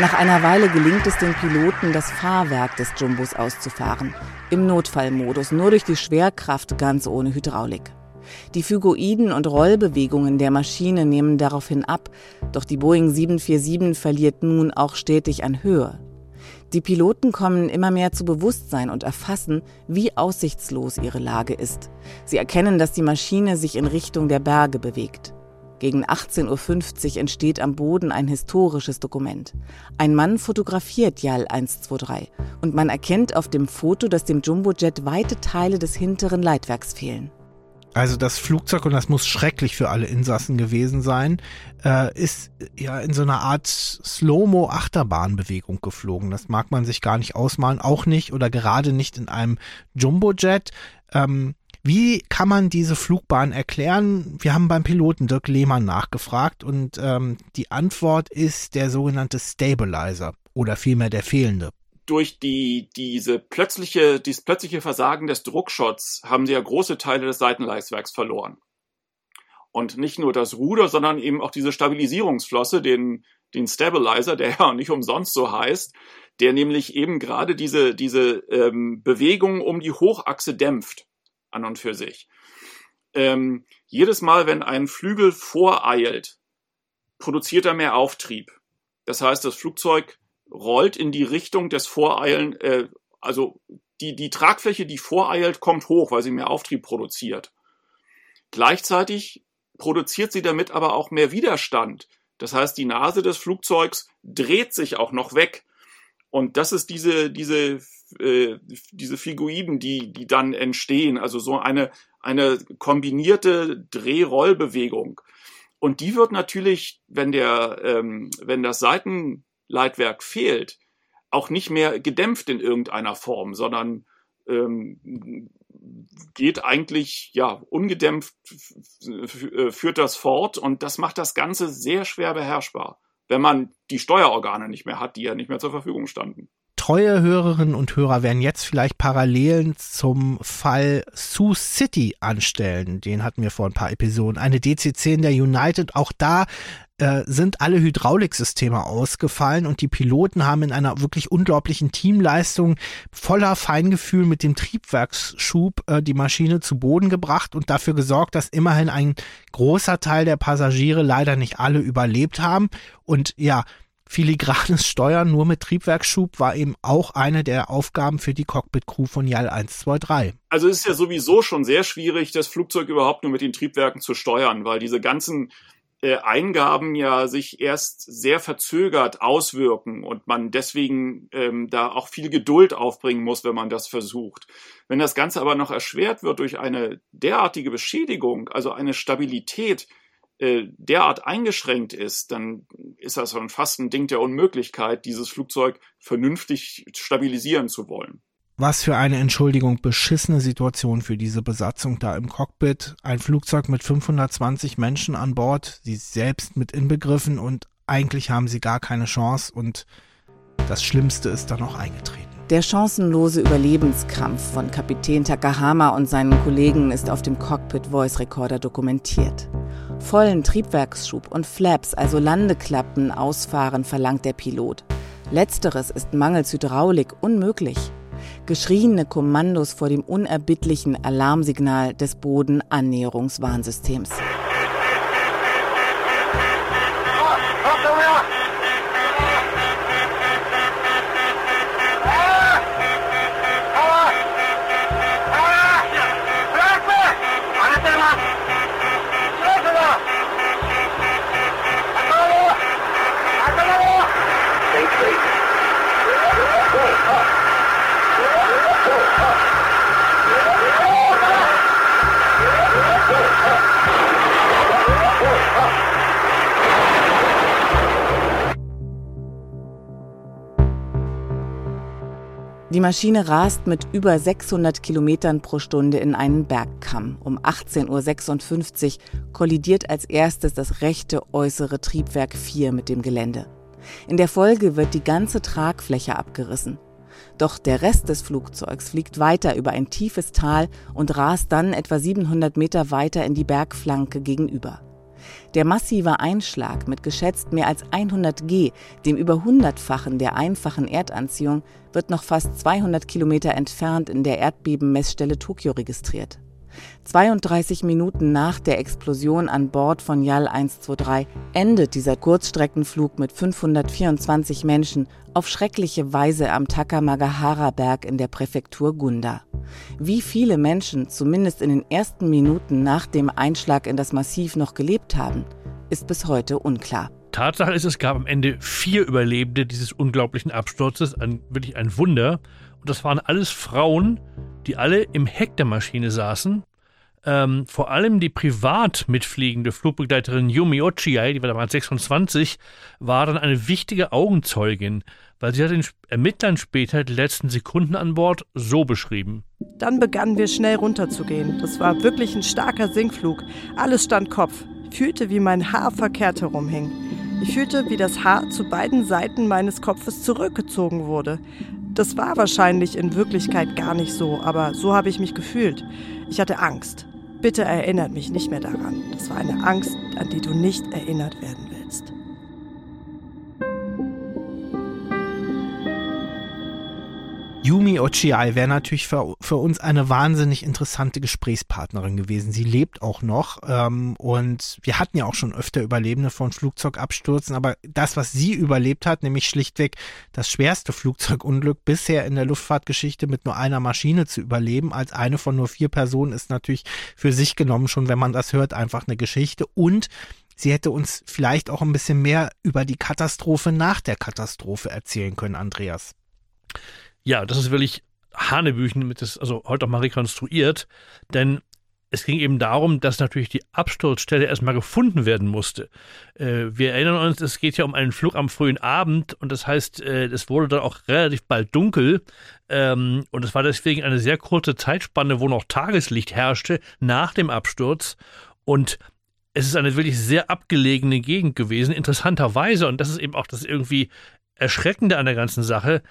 Nach einer Weile gelingt es den Piloten, das Fahrwerk des Jumbos auszufahren. Im Notfallmodus, nur durch die Schwerkraft, ganz ohne Hydraulik. Die Phygoiden und Rollbewegungen der Maschine nehmen daraufhin ab, doch die Boeing 747 verliert nun auch stetig an Höhe. Die Piloten kommen immer mehr zu Bewusstsein und erfassen, wie aussichtslos ihre Lage ist. Sie erkennen, dass die Maschine sich in Richtung der Berge bewegt. Gegen 18.50 Uhr entsteht am Boden ein historisches Dokument. Ein Mann fotografiert JAL 123 und man erkennt auf dem Foto, dass dem Jumbojet weite Teile des hinteren Leitwerks fehlen. Also das Flugzeug, und das muss schrecklich für alle Insassen gewesen sein, äh, ist ja in so einer Art Slow-Mo-Achterbahnbewegung geflogen. Das mag man sich gar nicht ausmalen, auch nicht oder gerade nicht in einem Jumbojet. Ähm, wie kann man diese Flugbahn erklären? Wir haben beim Piloten Dirk Lehmann nachgefragt und ähm, die Antwort ist der sogenannte Stabilizer oder vielmehr der fehlende durch die, diese plötzliche, dieses plötzliche Versagen des Druckschots haben sie ja große Teile des Seitenleistwerks verloren. Und nicht nur das Ruder, sondern eben auch diese Stabilisierungsflosse, den, den Stabilizer, der ja nicht umsonst so heißt, der nämlich eben gerade diese, diese ähm, Bewegung um die Hochachse dämpft, an und für sich. Ähm, jedes Mal, wenn ein Flügel voreilt, produziert er mehr Auftrieb. Das heißt, das Flugzeug rollt in die Richtung des Voreilen, äh, also die, die Tragfläche, die voreilt, kommt hoch, weil sie mehr Auftrieb produziert. Gleichzeitig produziert sie damit aber auch mehr Widerstand. Das heißt, die Nase des Flugzeugs dreht sich auch noch weg. Und das ist diese, diese, äh, diese Figuiden, die, die dann entstehen. Also so eine, eine kombinierte Dreh-Rollbewegung. Und die wird natürlich, wenn der, ähm, wenn das Seiten, Leitwerk fehlt, auch nicht mehr gedämpft in irgendeiner Form, sondern ähm, geht eigentlich ja ungedämpft führt das fort und das macht das Ganze sehr schwer beherrschbar, wenn man die Steuerorgane nicht mehr hat, die ja nicht mehr zur Verfügung standen. Treue Hörerinnen und Hörer werden jetzt vielleicht Parallelen zum Fall Sioux City anstellen. Den hatten wir vor ein paar Episoden. Eine DC-10 der United. Auch da äh, sind alle Hydrauliksysteme ausgefallen und die Piloten haben in einer wirklich unglaublichen Teamleistung voller Feingefühl mit dem Triebwerksschub äh, die Maschine zu Boden gebracht und dafür gesorgt, dass immerhin ein großer Teil der Passagiere leider nicht alle überlebt haben. Und ja, filigranes Steuern nur mit Triebwerksschub war eben auch eine der Aufgaben für die Cockpit-Crew von JAL 123. Also es ist ja sowieso schon sehr schwierig, das Flugzeug überhaupt nur mit den Triebwerken zu steuern, weil diese ganzen äh, Eingaben ja sich erst sehr verzögert auswirken und man deswegen ähm, da auch viel Geduld aufbringen muss, wenn man das versucht. Wenn das Ganze aber noch erschwert wird durch eine derartige Beschädigung, also eine Stabilität, äh, derart eingeschränkt ist, dann ist das schon fast ein Ding der Unmöglichkeit, dieses Flugzeug vernünftig stabilisieren zu wollen. Was für eine Entschuldigung, beschissene Situation für diese Besatzung da im Cockpit. Ein Flugzeug mit 520 Menschen an Bord, sie selbst mit inbegriffen und eigentlich haben sie gar keine Chance und das Schlimmste ist dann auch eingetreten. Der chancenlose Überlebenskampf von Kapitän Takahama und seinen Kollegen ist auf dem Cockpit Voice Recorder dokumentiert. Vollen Triebwerksschub und Flaps, also Landeklappen, ausfahren verlangt der Pilot. Letzteres ist mangels Hydraulik unmöglich geschrieene Kommandos vor dem unerbittlichen Alarmsignal des Bodenannäherungswarnsystems. Die Maschine rast mit über 600 Kilometern pro Stunde in einen Bergkamm. Um 18.56 Uhr kollidiert als erstes das rechte äußere Triebwerk 4 mit dem Gelände. In der Folge wird die ganze Tragfläche abgerissen. Doch der Rest des Flugzeugs fliegt weiter über ein tiefes Tal und rast dann etwa 700 Meter weiter in die Bergflanke gegenüber. Der massive Einschlag mit geschätzt mehr als 100 G, dem über hundertfachen der einfachen Erdanziehung, wird noch fast 200 Kilometer entfernt in der Erdbebenmessstelle Tokio registriert. 32 Minuten nach der Explosion an Bord von YAL 123 endet dieser Kurzstreckenflug mit 524 Menschen auf schreckliche Weise am Takamagahara-Berg in der Präfektur Gunda. Wie viele Menschen zumindest in den ersten Minuten nach dem Einschlag in das Massiv noch gelebt haben, ist bis heute unklar. Tatsache ist, es gab am Ende vier Überlebende dieses unglaublichen Absturzes, ein, wirklich ein Wunder. Und das waren alles Frauen, die alle im Heck der Maschine saßen. Ähm, vor allem die privat mitfliegende Flugbegleiterin Yumi Ochiai, die war damals 26, war dann eine wichtige Augenzeugin, weil sie hat den Ermittlern später die letzten Sekunden an Bord so beschrieben. Dann begannen wir schnell runterzugehen. Das war wirklich ein starker Sinkflug. Alles stand Kopf. Ich fühlte, wie mein Haar verkehrt herumhing. Ich fühlte, wie das Haar zu beiden Seiten meines Kopfes zurückgezogen wurde. Das war wahrscheinlich in Wirklichkeit gar nicht so, aber so habe ich mich gefühlt. Ich hatte Angst. Bitte erinnert mich nicht mehr daran. Das war eine Angst, an die du nicht erinnert werden Yumi Ochiai wäre natürlich für, für uns eine wahnsinnig interessante Gesprächspartnerin gewesen. Sie lebt auch noch ähm, und wir hatten ja auch schon öfter Überlebende von Flugzeugabstürzen, aber das, was sie überlebt hat, nämlich schlichtweg das schwerste Flugzeugunglück bisher in der Luftfahrtgeschichte mit nur einer Maschine zu überleben, als eine von nur vier Personen, ist natürlich für sich genommen schon, wenn man das hört, einfach eine Geschichte und Sie hätte uns vielleicht auch ein bisschen mehr über die Katastrophe nach der Katastrophe erzählen können, Andreas. Ja, das ist wirklich Hanebüchen, mit das, also heute auch mal rekonstruiert, denn es ging eben darum, dass natürlich die Absturzstelle erstmal gefunden werden musste. Äh, wir erinnern uns, es geht ja um einen Flug am frühen Abend und das heißt, äh, es wurde dann auch relativ bald dunkel ähm, und es war deswegen eine sehr kurze Zeitspanne, wo noch Tageslicht herrschte nach dem Absturz. Und es ist eine wirklich sehr abgelegene Gegend gewesen, interessanterweise, und das ist eben auch das irgendwie Erschreckende an der ganzen Sache,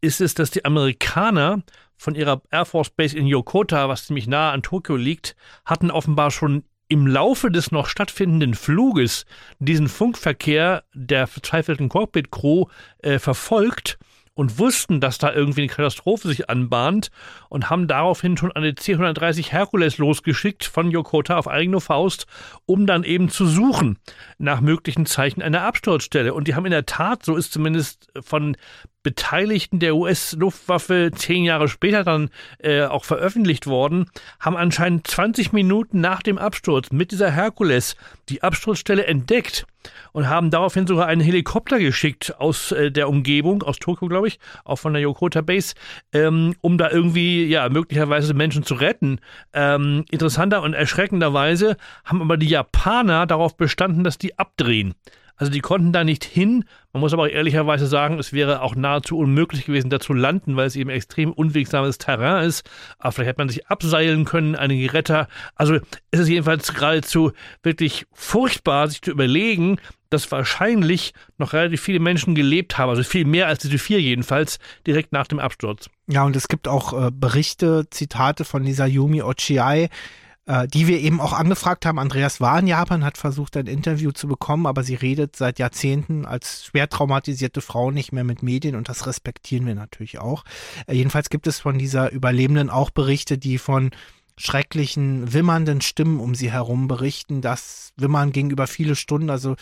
ist es, dass die Amerikaner von ihrer Air Force Base in Yokota, was ziemlich nah an Tokio liegt, hatten offenbar schon im Laufe des noch stattfindenden Fluges diesen Funkverkehr der verzweifelten Cockpit-Crew äh, verfolgt und wussten, dass da irgendwie eine Katastrophe sich anbahnt und haben daraufhin schon eine C-130 Hercules losgeschickt von Yokota auf eigene Faust, um dann eben zu suchen nach möglichen Zeichen einer Absturzstelle. Und die haben in der Tat, so ist zumindest von Beteiligten der US-Luftwaffe zehn Jahre später dann äh, auch veröffentlicht worden, haben anscheinend 20 Minuten nach dem Absturz mit dieser Herkules die Absturzstelle entdeckt und haben daraufhin sogar einen Helikopter geschickt aus äh, der Umgebung, aus Tokio, glaube ich, auch von der Yokota Base, ähm, um da irgendwie, ja, möglicherweise Menschen zu retten. Ähm, interessanter und erschreckenderweise haben aber die Japaner darauf bestanden, dass die abdrehen. Also die konnten da nicht hin. Man muss aber auch ehrlicherweise sagen, es wäre auch nahezu unmöglich gewesen, da zu landen, weil es eben extrem unwegsames Terrain ist. Aber vielleicht hätte man sich abseilen können, einige Retter. Also es ist jedenfalls geradezu wirklich furchtbar, sich zu überlegen, dass wahrscheinlich noch relativ viele Menschen gelebt haben, also viel mehr als diese vier jedenfalls, direkt nach dem Absturz. Ja, und es gibt auch äh, Berichte, Zitate von dieser Yumi Ochiai, äh, die wir eben auch angefragt haben. Andreas war in Japan, hat versucht, ein Interview zu bekommen, aber sie redet seit Jahrzehnten als schwer traumatisierte Frau nicht mehr mit Medien und das respektieren wir natürlich auch. Äh, jedenfalls gibt es von dieser Überlebenden auch Berichte, die von schrecklichen, wimmernden Stimmen um sie herum berichten. Das Wimmern ging über viele Stunden. Also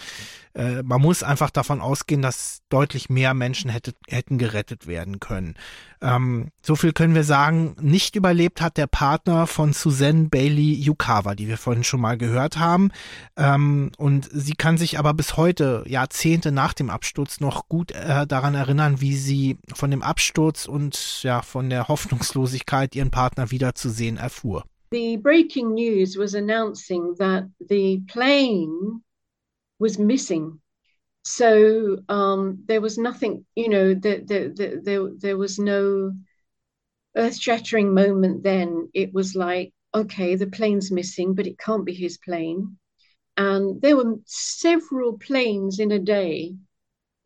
äh, man muss einfach davon ausgehen, dass deutlich mehr Menschen hätte, hätten gerettet werden können. Ähm, so viel können wir sagen. Nicht überlebt hat der Partner von Suzanne Bailey Yukawa, die wir vorhin schon mal gehört haben. Ähm, und sie kann sich aber bis heute, Jahrzehnte nach dem Absturz, noch gut äh, daran erinnern, wie sie von dem Absturz und ja von der Hoffnungslosigkeit, ihren Partner wiederzusehen, erfuhr. The breaking news was announcing that the plane was missing. So um, there was nothing, you know, there, there, was no earth shattering moment then. It was like, okay, the plane's missing, but it can't be his plane. And there were several planes in a day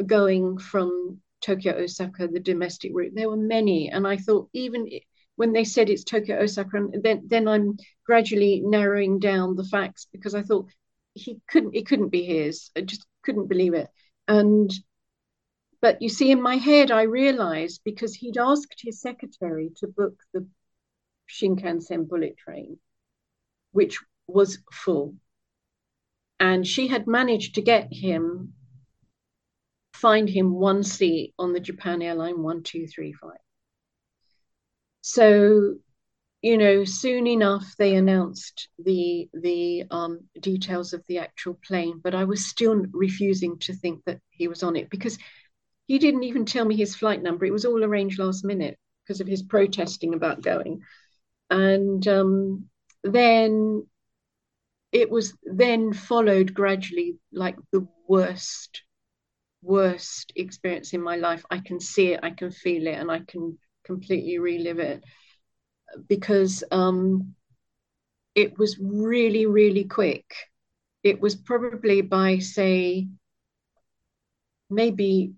going from Tokyo, Osaka, the domestic route. There were many. And I thought, even when they said it's Tokyo, Osaka, then, then I'm gradually narrowing down the facts because I thought he couldn't, it couldn't be his. I just couldn't believe it. And but you see, in my head, I realized because he'd asked his secretary to book the Shinkansen bullet train, which was full. And she had managed to get him, find him one seat on the Japan Airline 1235. So, you know, soon enough they announced the the um, details of the actual plane, but I was still refusing to think that he was on it because he didn't even tell me his flight number. It was all arranged last minute because of his protesting about going. And um, then it was then followed gradually like the worst, worst experience in my life. I can see it, I can feel it, and I can completely relive it because um, it was really, really quick. It was probably by, say, maybe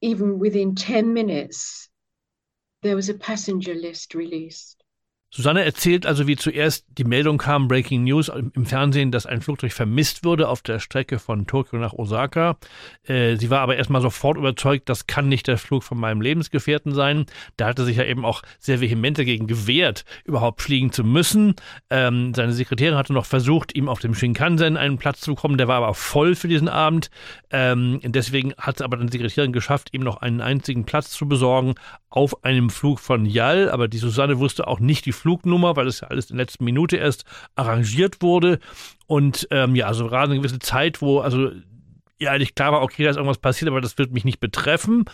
even within 10 minutes, there was a passenger list released. Susanne erzählt also, wie zuerst die Meldung kam, Breaking News im Fernsehen, dass ein Flugzeug vermisst würde auf der Strecke von Tokio nach Osaka. Äh, sie war aber erstmal sofort überzeugt, das kann nicht der Flug von meinem Lebensgefährten sein. Da hatte sich ja eben auch sehr vehement dagegen gewehrt, überhaupt fliegen zu müssen. Ähm, seine Sekretärin hatte noch versucht, ihm auf dem Shinkansen einen Platz zu bekommen. Der war aber voll für diesen Abend. Ähm, deswegen hat es aber dann die Sekretärin geschafft, ihm noch einen einzigen Platz zu besorgen auf einem Flug von Yal. Aber die Susanne wusste auch nicht die Flugnummer, weil es ja alles in der letzten Minute erst arrangiert wurde. Und ähm, ja, also gerade eine gewisse Zeit, wo also ja eigentlich klar war, okay, da ist irgendwas passiert, aber das wird mich nicht betreffen.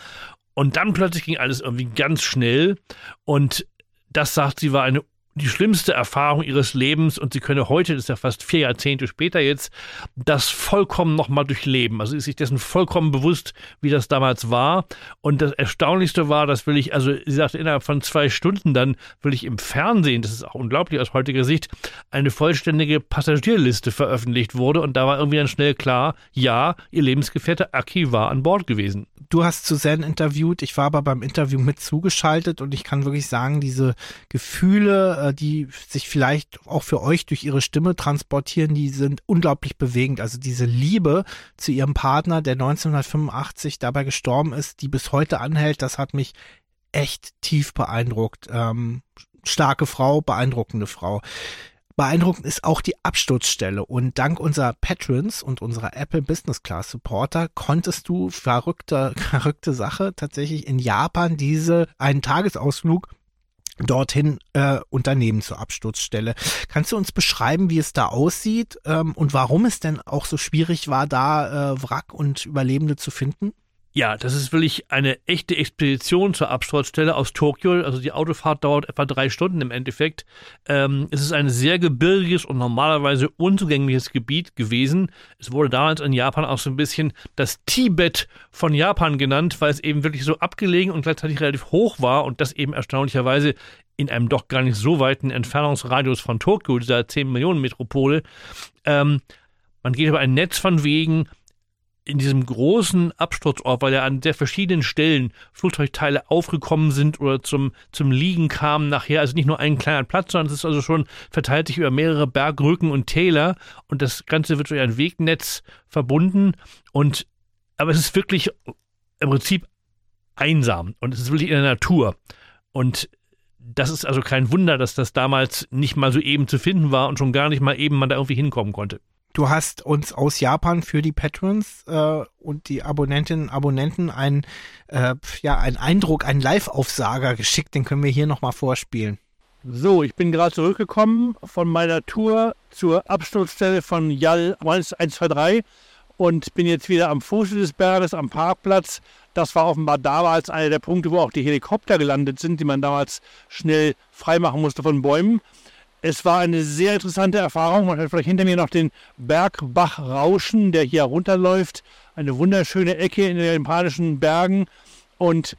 Und dann plötzlich ging alles irgendwie ganz schnell. Und das, sagt sie, war eine die schlimmste Erfahrung ihres Lebens und sie könne heute, das ist ja fast vier Jahrzehnte später jetzt, das vollkommen nochmal durchleben. Also ist sich dessen vollkommen bewusst, wie das damals war. Und das Erstaunlichste war, das will ich, also sie sagte, innerhalb von zwei Stunden dann will ich im Fernsehen, das ist auch unglaublich aus heutiger Sicht, eine vollständige Passagierliste veröffentlicht wurde und da war irgendwie dann schnell klar, ja, ihr Lebensgefährte Aki war an Bord gewesen. Du hast Suzanne interviewt, ich war aber beim Interview mit zugeschaltet und ich kann wirklich sagen, diese Gefühle, äh, die sich vielleicht auch für euch durch ihre Stimme transportieren, die sind unglaublich bewegend. Also diese Liebe zu ihrem Partner, der 1985 dabei gestorben ist, die bis heute anhält, das hat mich echt tief beeindruckt. Ähm, starke Frau, beeindruckende Frau. Beeindruckend ist auch die Absturzstelle und dank unserer Patrons und unserer Apple Business Class Supporter konntest du verrückte, verrückte Sache tatsächlich in Japan diese einen Tagesausflug dorthin äh, Unternehmen zur Absturzstelle. Kannst du uns beschreiben, wie es da aussieht ähm, und warum es denn auch so schwierig war, da äh, Wrack und Überlebende zu finden? Ja, das ist wirklich eine echte Expedition zur Absturzstelle aus Tokio. Also die Autofahrt dauert etwa drei Stunden im Endeffekt. Ähm, es ist ein sehr gebirgiges und normalerweise unzugängliches Gebiet gewesen. Es wurde damals in Japan auch so ein bisschen das Tibet von Japan genannt, weil es eben wirklich so abgelegen und gleichzeitig relativ hoch war und das eben erstaunlicherweise in einem doch gar nicht so weiten Entfernungsradius von Tokio, dieser 10 Millionen Metropole. Ähm, man geht über ein Netz von Wegen, in diesem großen Absturzort, weil ja an sehr verschiedenen Stellen Flugzeugteile aufgekommen sind oder zum, zum Liegen kamen nachher, also nicht nur ein kleiner Platz, sondern es ist also schon, verteilt sich über mehrere Bergrücken und Täler und das Ganze wird durch ein Wegnetz verbunden und, aber es ist wirklich im Prinzip einsam und es ist wirklich in der Natur und das ist also kein Wunder, dass das damals nicht mal so eben zu finden war und schon gar nicht mal eben man da irgendwie hinkommen konnte. Du hast uns aus Japan für die Patrons äh, und die Abonnentinnen und Abonnenten einen, äh, ja, einen Eindruck, einen Live-Aufsager geschickt. Den können wir hier nochmal vorspielen. So, ich bin gerade zurückgekommen von meiner Tour zur Absturzstelle von Yal 123 und bin jetzt wieder am Fuße des Berges, am Parkplatz. Das war offenbar damals einer der Punkte, wo auch die Helikopter gelandet sind, die man damals schnell freimachen musste von Bäumen. Es war eine sehr interessante Erfahrung. Man hat vielleicht hinter mir noch den Bergbach Rauschen, der hier runterläuft. Eine wunderschöne Ecke in den japanischen Bergen. Und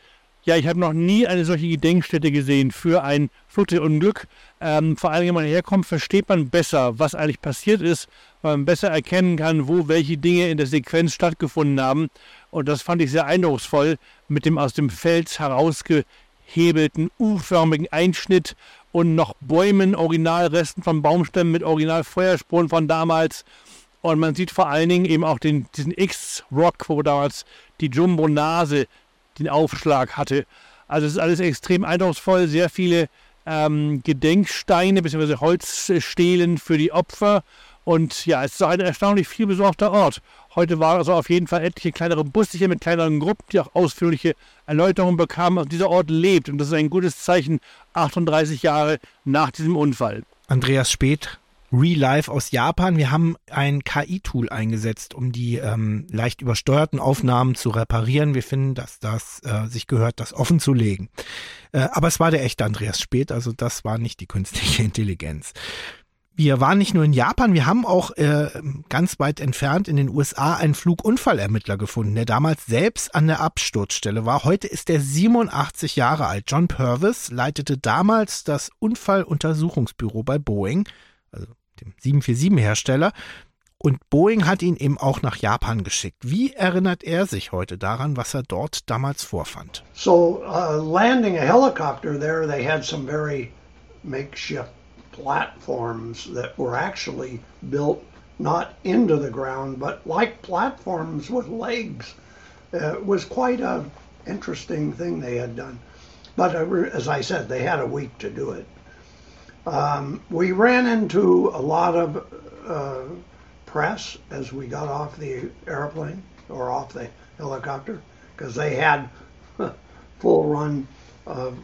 Ja, ich habe noch nie eine solche Gedenkstätte gesehen für ein Flugzeugunglück. Ähm, vor allem, wenn man herkommt, versteht man besser, was eigentlich passiert ist, weil man besser erkennen kann, wo welche Dinge in der Sequenz stattgefunden haben. Und das fand ich sehr eindrucksvoll mit dem aus dem Fels herausgehebelten U-förmigen Einschnitt und noch Bäumen, Originalresten von Baumstämmen mit Originalfeuerspuren von damals. Und man sieht vor allen Dingen eben auch den, diesen X-Rock, wo damals die Jumbo-Nase den Aufschlag hatte. Also es ist alles extrem eindrucksvoll, sehr viele ähm, Gedenksteine bzw. Holzstelen für die Opfer. Und ja, es ist auch ein erstaunlich viel besorgter Ort. Heute waren also auf jeden Fall etliche kleinere Busse mit kleineren Gruppen, die auch ausführliche Erläuterungen bekamen. Also dieser Ort lebt und das ist ein gutes Zeichen 38 Jahre nach diesem Unfall. Andreas Speth, Life aus Japan. Wir haben ein KI-Tool eingesetzt, um die ähm, leicht übersteuerten Aufnahmen zu reparieren. Wir finden, dass das äh, sich gehört, das offen zu legen. Äh, aber es war der echte Andreas Speth, also das war nicht die künstliche Intelligenz. Wir waren nicht nur in Japan, wir haben auch äh, ganz weit entfernt in den USA einen Flugunfallermittler gefunden, der damals selbst an der Absturzstelle war. Heute ist er 87 Jahre alt. John Purvis leitete damals das Unfalluntersuchungsbüro bei Boeing, also dem 747-Hersteller. Und Boeing hat ihn eben auch nach Japan geschickt. Wie erinnert er sich heute daran, was er dort damals vorfand? So, uh, landing a helicopter there, they had some very makeshift platforms that were actually built not into the ground, but like platforms with legs. Uh, it was quite a interesting thing they had done. But uh, as I said, they had a week to do it. Um, we ran into a lot of uh, press as we got off the airplane or off the helicopter because they had full run of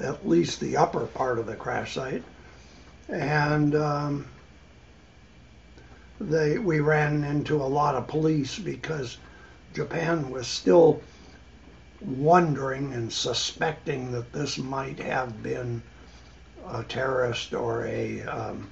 at least the upper part of the crash site. And um, they, we ran into a lot of police because Japan was still wondering and suspecting that this might have been a terrorist or a um,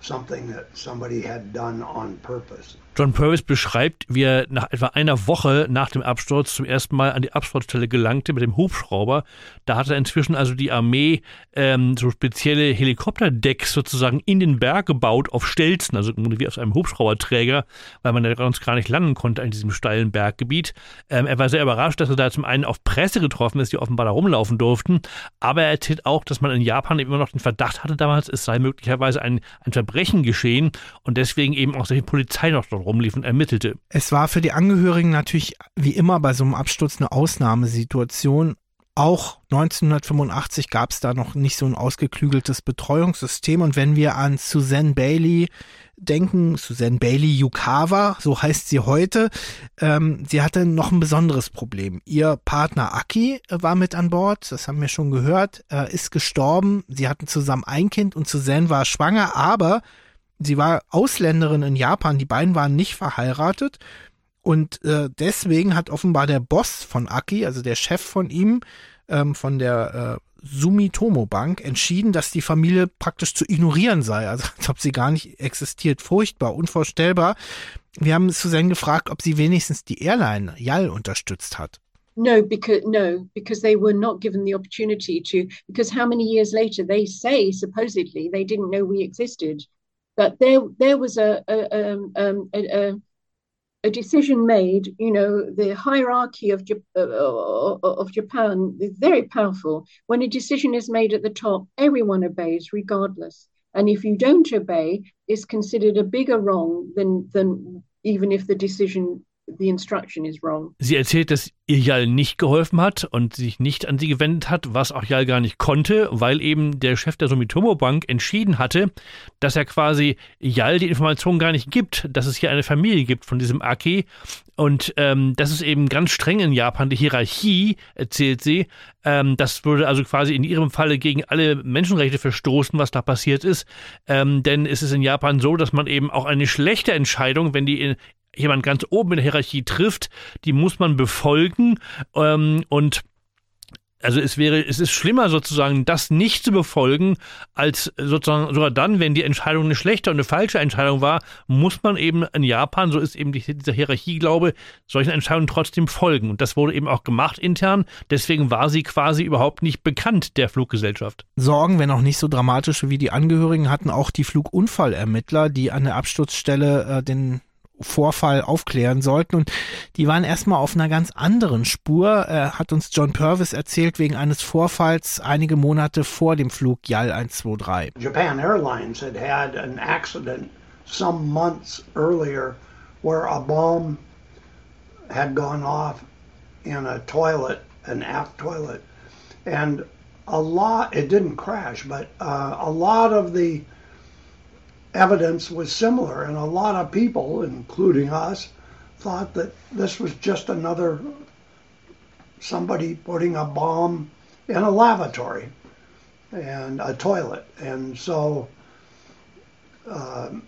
something that somebody had done on purpose. John Purvis beschreibt, wie er nach etwa einer Woche nach dem Absturz zum ersten Mal an die Absturzstelle gelangte mit dem Hubschrauber. Da hatte inzwischen also die Armee ähm, so spezielle Helikopterdecks sozusagen in den Berg gebaut auf Stelzen, also wie aus einem Hubschrauberträger, weil man da sonst gar nicht landen konnte in diesem steilen Berggebiet. Ähm, er war sehr überrascht, dass er da zum einen auf Presse getroffen ist, die offenbar da rumlaufen durften, aber er erzählt auch, dass man in Japan immer noch den Verdacht hatte damals, es sei möglicherweise ein, ein Verbrechen geschehen und deswegen eben auch viel Polizei noch dort rumlief und ermittelte. Es war für die Angehörigen natürlich wie immer bei so einem Absturz eine Ausnahmesituation. Auch 1985 gab es da noch nicht so ein ausgeklügeltes Betreuungssystem. Und wenn wir an Suzanne Bailey denken, Suzanne Bailey Yukawa, so heißt sie heute, ähm, sie hatte noch ein besonderes Problem. Ihr Partner Aki war mit an Bord, das haben wir schon gehört, äh, ist gestorben. Sie hatten zusammen ein Kind und Suzanne war schwanger, aber sie war Ausländerin in Japan, die beiden waren nicht verheiratet. Und äh, deswegen hat offenbar der Boss von Aki, also der Chef von ihm, ähm, von der äh, Sumitomo Bank, entschieden, dass die Familie praktisch zu ignorieren sei, also als ob sie gar nicht existiert. Furchtbar, unvorstellbar. Wir haben Suzanne gefragt, ob sie wenigstens die Airline YAL unterstützt hat. No, because no, because they were not given the opportunity to. Because how many years later they say supposedly they didn't know we existed. That there there was a a, um, um, a, a decision made. You know, the hierarchy of uh, uh, of Japan is very powerful. When a decision is made at the top, everyone obeys regardless. And if you don't obey, it's considered a bigger wrong than than even if the decision Sie erzählt, dass ihr Jal nicht geholfen hat und sich nicht an sie gewendet hat, was auch Jal gar nicht konnte, weil eben der Chef der Sumitomo Bank entschieden hatte, dass er quasi Jal die Information gar nicht gibt, dass es hier eine Familie gibt von diesem Aki. Und ähm, das ist eben ganz streng in Japan, die Hierarchie, erzählt sie. Ähm, das würde also quasi in ihrem Falle gegen alle Menschenrechte verstoßen, was da passiert ist. Ähm, denn es ist in Japan so, dass man eben auch eine schlechte Entscheidung, wenn die in, jemand ganz oben in der Hierarchie trifft, die muss man befolgen ähm, und Also es wäre, es ist schlimmer sozusagen, das nicht zu befolgen, als sozusagen sogar dann, wenn die Entscheidung eine schlechte und eine falsche Entscheidung war, muss man eben in Japan, so ist eben die, dieser Hierarchieglaube, solchen Entscheidungen trotzdem folgen. Und das wurde eben auch gemacht intern. Deswegen war sie quasi überhaupt nicht bekannt der Fluggesellschaft. Sorgen, wenn auch nicht so dramatische wie die Angehörigen, hatten auch die Flugunfallermittler, die an der Absturzstelle äh, den Vorfall aufklären sollten. Und die waren erstmal auf einer ganz anderen Spur, äh, hat uns John Purvis erzählt, wegen eines Vorfalls einige Monate vor dem Flug YAL 123. Japan Airlines had had an accident some months earlier where a bomb had gone off in a toilet, an aft toilet. And a lot, it didn't crash, but uh, a lot of the evidence was similar, and a lot of people, including us, thought that this was just another somebody putting a bomb in a lavatory and a toilet. And so um,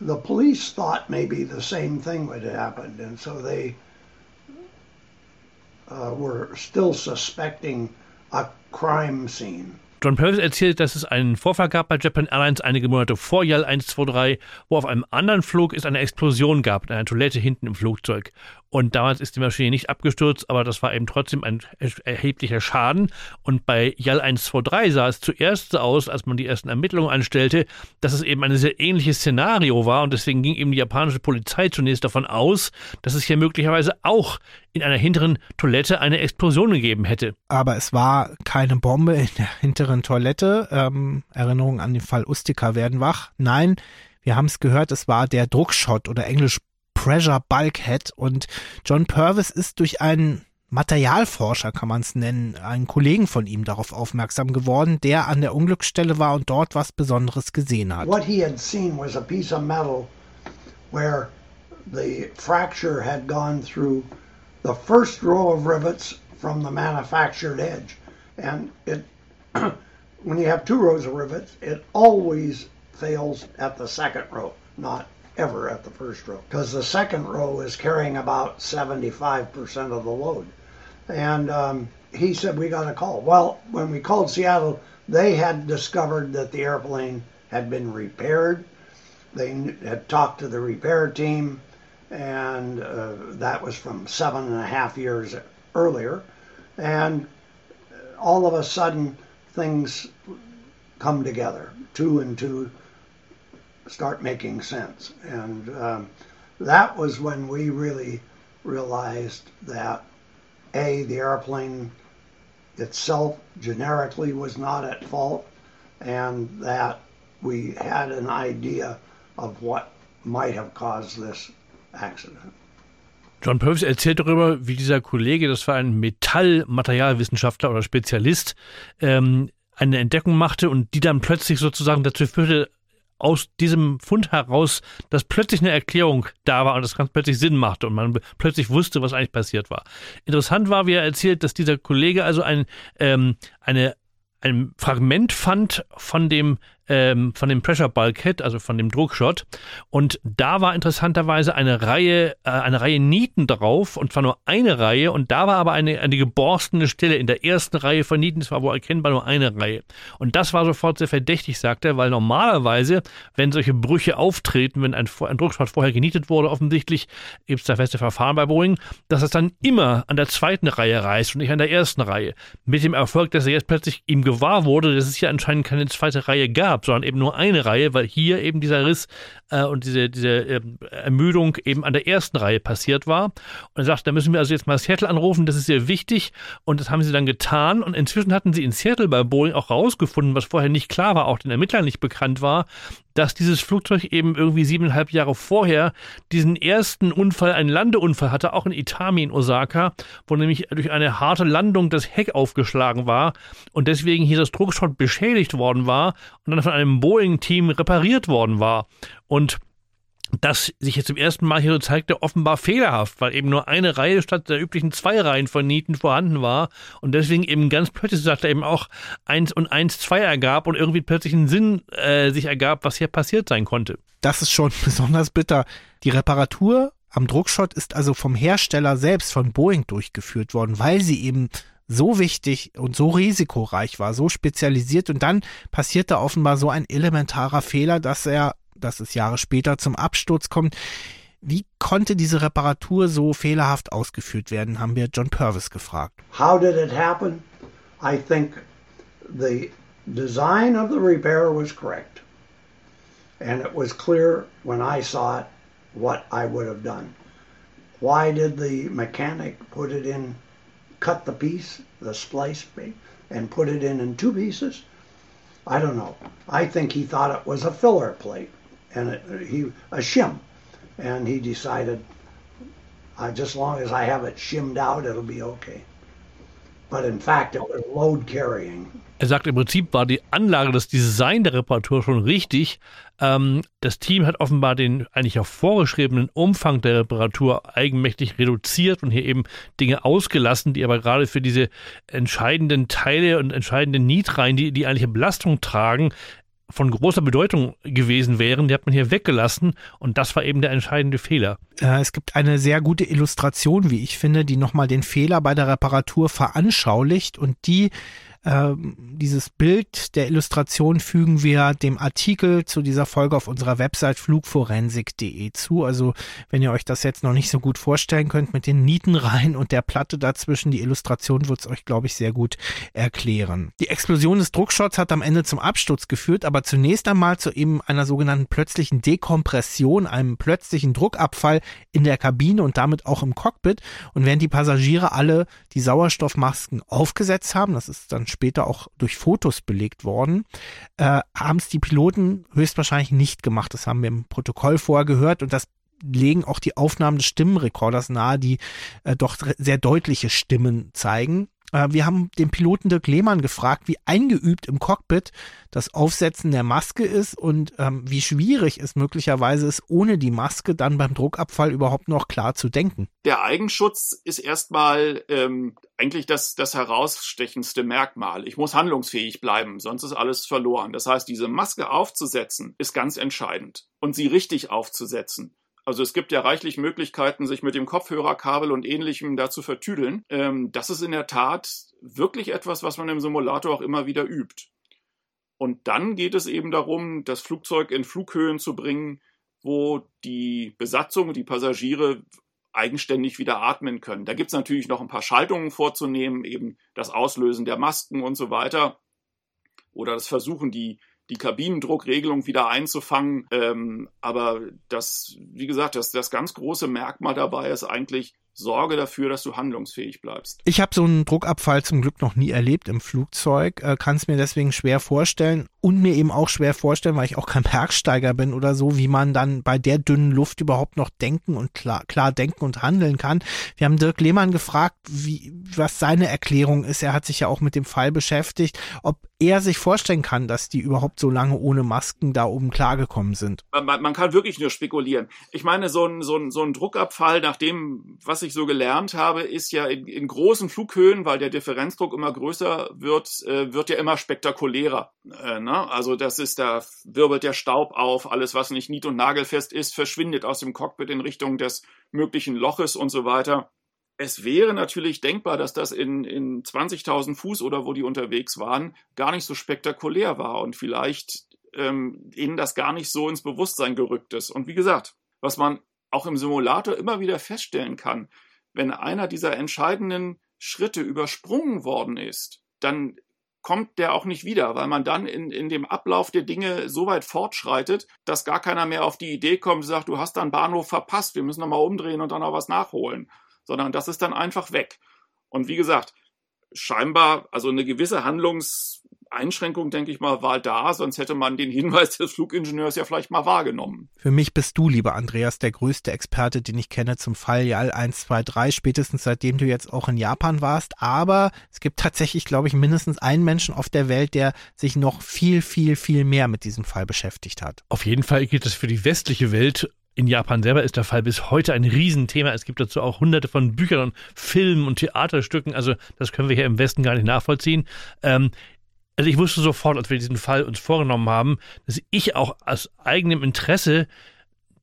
the police thought maybe the same thing would have happened, and so they uh, were still suspecting a crime scene. John Purvis erzählt, dass es einen Vorfall gab bei Japan Airlines einige Monate vor YAL 123, wo auf einem anderen Flug es eine Explosion gab in einer Toilette hinten im Flugzeug. Und damals ist die Maschine nicht abgestürzt, aber das war eben trotzdem ein erheblicher Schaden. Und bei YAL 123 sah es zuerst so aus, als man die ersten Ermittlungen anstellte, dass es eben ein sehr ähnliches Szenario war. Und deswegen ging eben die japanische Polizei zunächst davon aus, dass es hier möglicherweise auch in einer hinteren Toilette eine Explosion gegeben hätte. Aber es war keine Bombe in der hinteren Toilette. Ähm, Erinnerungen an den Fall Ustica werden wach. Nein, wir haben es gehört, es war der Druckschott oder englisch Pressure Bulkhead und John Purvis ist durch einen Materialforscher, kann man es nennen, einen Kollegen von ihm darauf aufmerksam geworden, der an der Unglücksstelle war und dort was Besonderes gesehen hat. What he had seen was a piece of metal where the fracture had gone through the first row of rivets from the manufactured edge. And it, when you have two rows of rivets, it always fails at the second row, not ever at the first row because the second row is carrying about 75% of the load. And um, he said, We got a call. Well, when we called Seattle, they had discovered that the airplane had been repaired. They had talked to the repair team, and uh, that was from seven and a half years earlier. And all of a sudden, things come together. Two and two start making sense. And um, that was when we really realized that A, the airplane itself generically was not at fault, and that we had an idea of what might have caused this accident. John Purvis erzählt darüber, wie dieser Kollege, das war ein Metallmaterialwissenschaftler oder Spezialist, ähm, eine Entdeckung machte und die dann plötzlich sozusagen dazu führte, aus diesem Fund heraus, dass plötzlich eine Erklärung da war und das ganz plötzlich Sinn machte und man plötzlich wusste, was eigentlich passiert war. Interessant war, wie er erzählt, dass dieser Kollege also ein, ähm, eine, ein Fragment fand von dem ähm, von dem Pressure Bulkhead, also von dem Druckschott. Und da war interessanterweise eine Reihe, äh, eine Reihe Nieten drauf, und zwar nur eine Reihe, und da war aber eine, eine geborstene Stelle in der ersten Reihe von Nieten, es war wohl erkennbar nur eine Reihe. Und das war sofort sehr verdächtig, sagt er, weil normalerweise, wenn solche Brüche auftreten, wenn ein, ein Druckschott vorher genietet wurde, offensichtlich gibt es da feste Verfahren bei Boeing, dass es dann immer an der zweiten Reihe reißt und nicht an der ersten Reihe. Mit dem Erfolg, dass er jetzt plötzlich ihm gewahr wurde, dass es hier anscheinend keine zweite Reihe gab gab, sondern eben nur eine Reihe, weil hier eben dieser Riss äh, und diese, diese äh, Ermüdung eben an der ersten Reihe passiert war. Und er sagt, da müssen wir also jetzt mal Seattle anrufen, das ist sehr wichtig. Und das haben sie dann getan. Und inzwischen hatten sie in Seattle bei Boeing auch rausgefunden, was vorher nicht klar war, auch den Ermittlern nicht bekannt war, dass dieses Flugzeug eben irgendwie siebeneinhalb Jahre vorher diesen ersten Unfall, einen Landeunfall hatte, auch in Itami in Osaka, wo nämlich durch eine harte Landung das Heck aufgeschlagen war und deswegen hier das Druckschott beschädigt worden war und dann von einem Boeing-Team repariert worden war. Und das sich jetzt zum ersten Mal hier so zeigte, offenbar fehlerhaft, weil eben nur eine Reihe statt der üblichen zwei Reihen von Nieten vorhanden war und deswegen eben ganz plötzlich, sagt er eben auch, eins und eins zwei ergab und irgendwie plötzlich ein Sinn äh, sich ergab, was hier passiert sein konnte. Das ist schon besonders bitter. Die Reparatur am Druckschott ist also vom Hersteller selbst, von Boeing durchgeführt worden, weil sie eben so wichtig und so risikoreich war, so spezialisiert und dann passierte offenbar so ein elementarer Fehler, dass er, dass es Jahre später zum Absturz kommt. Wie konnte diese Reparatur so fehlerhaft ausgeführt werden, haben wir John Purvis gefragt. How did it happen? I think the design of the repair was correct. And it was clear when I saw it what I would have done. Why did the mechanic put it in, cut the piece, the splice and put it in in two pieces? I don't know. I think he thought it was a filler plate and he a shim, and he decided, uh, just as long as I have it shimmed out, it'll be okay. But in fact, it was load carrying. Er sagt, im Prinzip war die Anlage, das Design der Reparatur schon richtig. Ähm, das Team hat offenbar den eigentlich auch vorgeschriebenen Umfang der Reparatur eigenmächtig reduziert und hier eben Dinge ausgelassen, die aber gerade für diese entscheidenden Teile und entscheidenden Nietreihen, die die eigentliche Belastung tragen, von großer Bedeutung gewesen wären, die hat man hier weggelassen und das war eben der entscheidende Fehler. Es gibt eine sehr gute Illustration, wie ich finde, die nochmal den Fehler bei der Reparatur veranschaulicht und die dieses Bild der Illustration fügen wir dem Artikel zu dieser Folge auf unserer Website flugforensik.de zu. Also wenn ihr euch das jetzt noch nicht so gut vorstellen könnt mit den Nietenreihen und der Platte dazwischen, die Illustration wird es euch, glaube ich, sehr gut erklären. Die Explosion des Druckshots hat am Ende zum Absturz geführt, aber zunächst einmal zu eben einer sogenannten plötzlichen Dekompression, einem plötzlichen Druckabfall in der Kabine und damit auch im Cockpit. Und während die Passagiere alle die Sauerstoffmasken aufgesetzt haben, das ist dann später auch durch Fotos belegt worden, äh, haben es die Piloten höchstwahrscheinlich nicht gemacht. Das haben wir im Protokoll vorher gehört und das legen auch die Aufnahmen des Stimmenrekorders nahe, die äh, doch sehr deutliche Stimmen zeigen. Äh, wir haben den Piloten Dirk Lehmann gefragt, wie eingeübt im Cockpit das Aufsetzen der Maske ist und ähm, wie schwierig es möglicherweise ist, ohne die Maske dann beim Druckabfall überhaupt noch klar zu denken. Der Eigenschutz ist erstmal ähm, eigentlich das, das herausstechendste Merkmal. Ich muss handlungsfähig bleiben, sonst ist alles verloren. Das heißt, diese Maske aufzusetzen, ist ganz entscheidend. Und sie richtig aufzusetzen. Also es gibt ja reichlich Möglichkeiten, sich mit dem Kopfhörerkabel und ähnlichem da zu vertüdeln. Ähm, das ist in der Tat wirklich etwas, was man im Simulator auch immer wieder übt. Und dann geht es eben darum, das Flugzeug in Flughöhen zu bringen, wo die Besatzung, die Passagiere eigenständig wieder atmen können. Da gibt es natürlich noch ein paar Schaltungen vorzunehmen, eben das Auslösen der Masken und so weiter. Oder das Versuchen, die die Kabinendruckregelung wieder einzufangen. Ähm, aber das, wie gesagt, das, das ganz große Merkmal dabei ist eigentlich, sorge dafür, dass du handlungsfähig bleibst. Ich habe so einen Druckabfall zum Glück noch nie erlebt im Flugzeug, äh, kann es mir deswegen schwer vorstellen und mir eben auch schwer vorstellen, weil ich auch kein Bergsteiger bin oder so, wie man dann bei der dünnen Luft überhaupt noch denken und klar, klar denken und handeln kann. Wir haben Dirk Lehmann gefragt, wie, was seine Erklärung ist. Er hat sich ja auch mit dem Fall beschäftigt, ob er sich vorstellen kann, dass die überhaupt so lange ohne Masken da oben klargekommen sind. Man, man kann wirklich nur spekulieren. Ich meine, so ein, so ein, so ein Druckabfall, nach dem, was ich so gelernt habe, ist ja in, in großen Flughöhen, weil der Differenzdruck immer größer wird, äh, wird ja immer spektakulärer. Äh, ne? Also das ist, da wirbelt der Staub auf, alles, was nicht nied- und nagelfest ist, verschwindet aus dem Cockpit in Richtung des möglichen Loches und so weiter. Es wäre natürlich denkbar, dass das in, in 20.000 Fuß oder wo die unterwegs waren, gar nicht so spektakulär war und vielleicht ähm, ihnen das gar nicht so ins Bewusstsein gerückt ist. Und wie gesagt, was man auch im Simulator immer wieder feststellen kann, wenn einer dieser entscheidenden Schritte übersprungen worden ist, dann kommt der auch nicht wieder, weil man dann in, in dem Ablauf der Dinge so weit fortschreitet, dass gar keiner mehr auf die Idee kommt sagt, du hast dann Bahnhof verpasst, wir müssen nochmal umdrehen und dann noch was nachholen sondern das ist dann einfach weg. Und wie gesagt, scheinbar, also eine gewisse Handlungseinschränkung, denke ich mal, war da, sonst hätte man den Hinweis des Flugingenieurs ja vielleicht mal wahrgenommen. Für mich bist du, lieber Andreas, der größte Experte, den ich kenne zum Fall JAL 123, spätestens seitdem du jetzt auch in Japan warst. Aber es gibt tatsächlich, glaube ich, mindestens einen Menschen auf der Welt, der sich noch viel, viel, viel mehr mit diesem Fall beschäftigt hat. Auf jeden Fall gilt es für die westliche Welt in Japan selber ist der Fall bis heute ein Riesenthema. Es gibt dazu auch hunderte von Büchern und Filmen und Theaterstücken. Also das können wir hier im Westen gar nicht nachvollziehen. Ähm, also ich wusste sofort, als wir diesen Fall uns vorgenommen haben, dass ich auch aus eigenem Interesse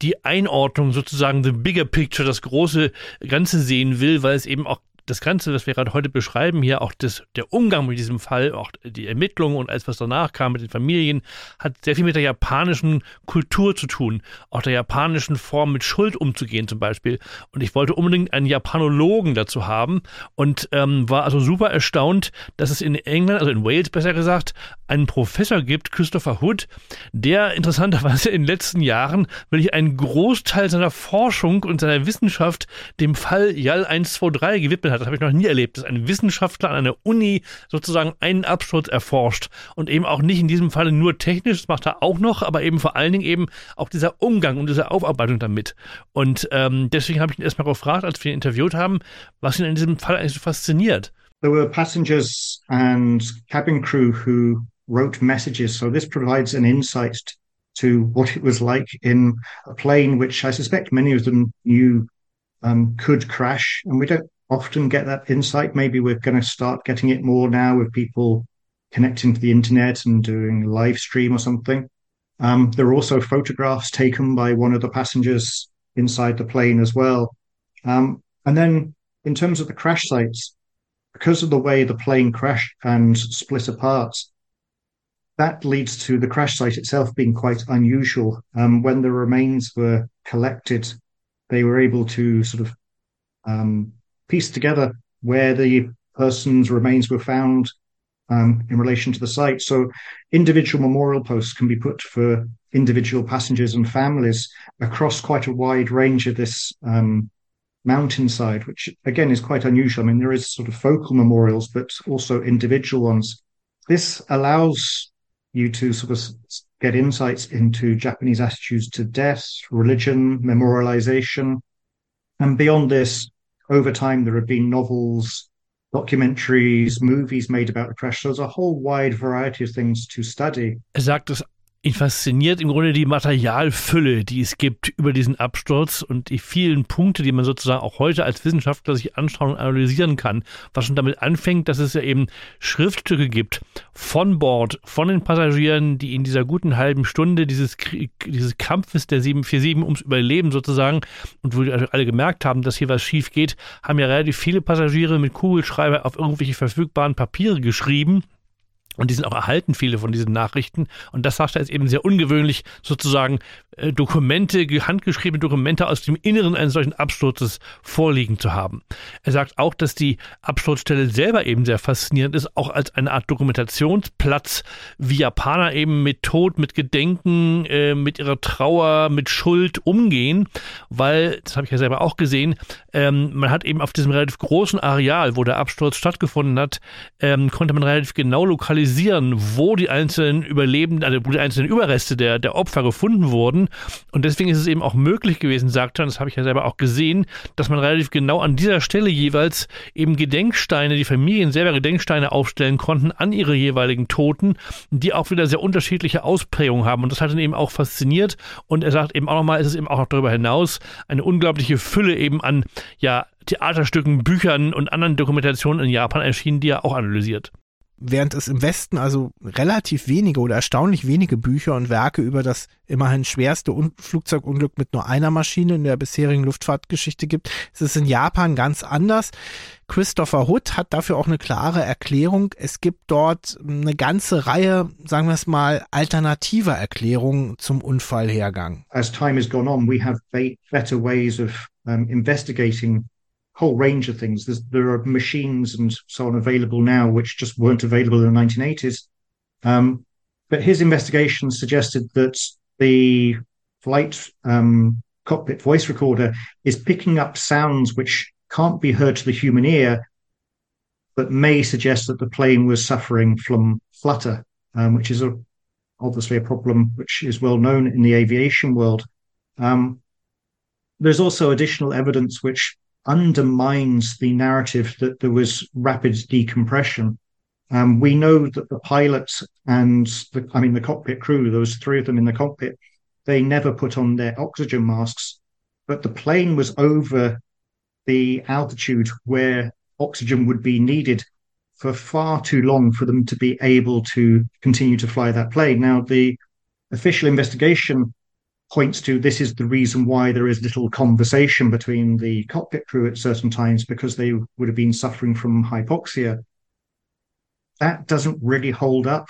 die Einordnung sozusagen the bigger picture, das große Ganze sehen will, weil es eben auch das Ganze, was wir gerade heute beschreiben, hier auch das, der Umgang mit diesem Fall, auch die Ermittlungen und alles, was danach kam mit den Familien, hat sehr viel mit der japanischen Kultur zu tun. Auch der japanischen Form mit Schuld umzugehen zum Beispiel. Und ich wollte unbedingt einen Japanologen dazu haben und ähm, war also super erstaunt, dass es in England, also in Wales besser gesagt, einen Professor gibt, Christopher Hood, der interessanterweise in den letzten Jahren wirklich einen Großteil seiner Forschung und seiner Wissenschaft dem Fall JAL 123 gewidmet hat. Das habe ich noch nie erlebt, dass ein Wissenschaftler an einer Uni sozusagen einen Absturz erforscht und eben auch nicht in diesem Falle nur technisch, das macht er auch noch, aber eben vor allen Dingen eben auch dieser Umgang und diese Aufarbeitung damit. Und ähm, deswegen habe ich ihn erstmal gefragt, als wir ihn interviewt haben, was ihn in diesem Fall eigentlich so fasziniert. There were passengers and cabin crew who wrote messages, so this provides an insight to what it was like in a plane, which I suspect many of them knew um, could crash. And we don't often get that insight. Maybe we're going to start getting it more now with people connecting to the internet and doing live stream or something. Um, there are also photographs taken by one of the passengers inside the plane as well. Um, and then in terms of the crash sites, because of the way the plane crashed and split apart, that leads to the crash site itself being quite unusual. Um, when the remains were collected, they were able to sort of um, piece together where the person's remains were found um, in relation to the site. So individual memorial posts can be put for individual passengers and families across quite a wide range of this um, mountainside, which again is quite unusual. I mean, there is sort of focal memorials, but also individual ones. This allows you to sort of get insights into Japanese attitudes to death, religion, memorialization. And beyond this, over time, there have been novels, documentaries, movies made about the crash. So there's a whole wide variety of things to study. Es Ihn fasziniert im Grunde die Materialfülle, die es gibt über diesen Absturz und die vielen Punkte, die man sozusagen auch heute als Wissenschaftler sich anschauen und analysieren kann. Was schon damit anfängt, dass es ja eben Schriftstücke gibt von Bord, von den Passagieren, die in dieser guten halben Stunde dieses, dieses Kampfes der 747 ums Überleben sozusagen und wo die alle gemerkt haben, dass hier was schief geht, haben ja relativ viele Passagiere mit Kugelschreiber auf irgendwelche verfügbaren Papiere geschrieben und die sind auch erhalten, viele von diesen Nachrichten. Und das sagt er ist eben sehr ungewöhnlich, sozusagen äh, Dokumente, handgeschriebene Dokumente aus dem Inneren eines solchen Absturzes vorliegen zu haben. Er sagt auch, dass die Absturzstelle selber eben sehr faszinierend ist, auch als eine Art Dokumentationsplatz, wie Japaner eben mit Tod, mit Gedenken, äh, mit ihrer Trauer, mit Schuld umgehen, weil, das habe ich ja selber auch gesehen, ähm, man hat eben auf diesem relativ großen Areal, wo der Absturz stattgefunden hat, ähm, konnte man relativ genau lokalisieren, wo die einzelnen Überlebenden, also wo die einzelnen Überreste der, der Opfer gefunden wurden. Und deswegen ist es eben auch möglich gewesen, sagt er, und das habe ich ja selber auch gesehen, dass man relativ genau an dieser Stelle jeweils eben Gedenksteine, die Familien selber Gedenksteine aufstellen konnten an ihre jeweiligen Toten, die auch wieder sehr unterschiedliche Ausprägungen haben. Und das hat ihn eben auch fasziniert. Und er sagt eben auch nochmal, ist es eben auch noch darüber hinaus eine unglaubliche Fülle eben an ja, Theaterstücken, Büchern und anderen Dokumentationen in Japan erschienen, die er auch analysiert während es im Westen also relativ wenige oder erstaunlich wenige Bücher und Werke über das immerhin schwerste Flugzeugunglück mit nur einer Maschine in der bisherigen Luftfahrtgeschichte gibt, ist es in Japan ganz anders. Christopher Hood hat dafür auch eine klare Erklärung. Es gibt dort eine ganze Reihe, sagen wir es mal, alternativer Erklärungen zum Unfallhergang. As time has gone on, we have better ways of um, investigating whole range of things. There's, there are machines and so on available now which just weren't available in the 1980s. Um, but his investigation suggested that the flight um, cockpit voice recorder is picking up sounds which can't be heard to the human ear, but may suggest that the plane was suffering from flutter, um, which is a, obviously a problem which is well known in the aviation world. Um, there's also additional evidence which undermines the narrative that there was rapid decompression. Um, we know that the pilots and the, I mean, the cockpit crew, there was three of them in the cockpit, they never put on their oxygen masks, but the plane was over the altitude where oxygen would be needed for far too long for them to be able to continue to fly that plane. Now, the official investigation points to this is the reason why there is little conversation between the cockpit crew at certain times because they would have been suffering from hypoxia. That doesn't really hold up.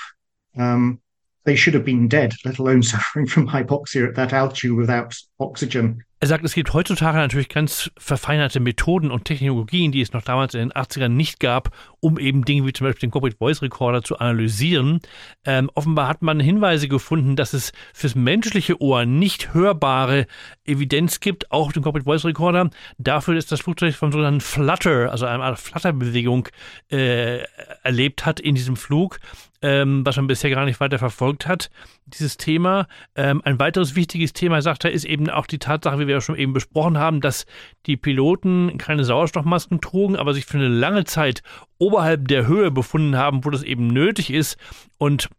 Um, they should have been dead, let alone suffering from hypoxia at that altitude without oxygen. Er sagt, es gibt heutzutage natürlich ganz verfeinerte Methoden und Technologien, die es noch damals in den 80ern nicht gab, um eben Dinge wie zum Beispiel den Cockpit Voice Recorder zu analysieren. Ähm, offenbar hat man Hinweise gefunden, dass es fürs menschliche Ohr nicht hörbare Evidenz gibt, auch dem Cockpit Voice Recorder, dafür, dass das Flugzeug von sogenannten Flutter, also einer Art Flutterbewegung äh, erlebt hat in diesem Flug ähm, was man bisher gar nicht weiter verfolgt hat, dieses Thema. Ähm, ein weiteres wichtiges Thema, sagt er, ist eben auch die Tatsache, wie wir ja schon eben besprochen haben, dass die Piloten keine Sauerstoffmasken trugen, aber sich für eine lange Zeit oberhalb der Höhe befunden haben, wo das eben nötig ist und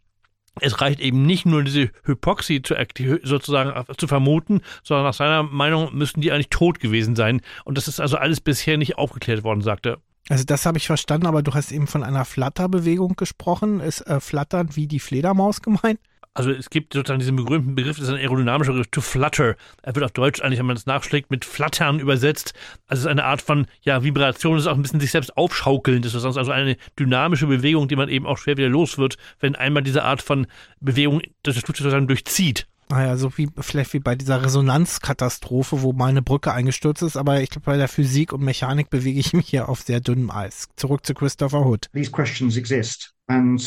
es reicht eben nicht nur diese Hypoxie zu, sozusagen zu vermuten, sondern nach seiner Meinung müssten die eigentlich tot gewesen sein. Und das ist also alles bisher nicht aufgeklärt worden, sagt er. Also das habe ich verstanden, aber du hast eben von einer Flatterbewegung gesprochen. Ist äh, Flattern wie die Fledermaus gemeint? Also es gibt sozusagen diesen berühmten Begriff, das ist ein aerodynamischer Begriff, to flutter. Er wird auf Deutsch eigentlich, wenn man es nachschlägt, mit flattern übersetzt. Also es ist eine Art von, ja, Vibration, das ist auch ein bisschen sich selbst aufschaukeln. Das ist also eine dynamische Bewegung, die man eben auch schwer wieder los wird, wenn einmal diese Art von Bewegung das Flugzeug sozusagen durchzieht. Naja, so wie vielleicht wie bei dieser Resonanzkatastrophe, wo meine Brücke eingestürzt ist, aber ich glaube, bei der Physik und Mechanik bewege ich mich hier auf sehr dünnem Eis. Zurück zu Christopher Hood. These questions exist and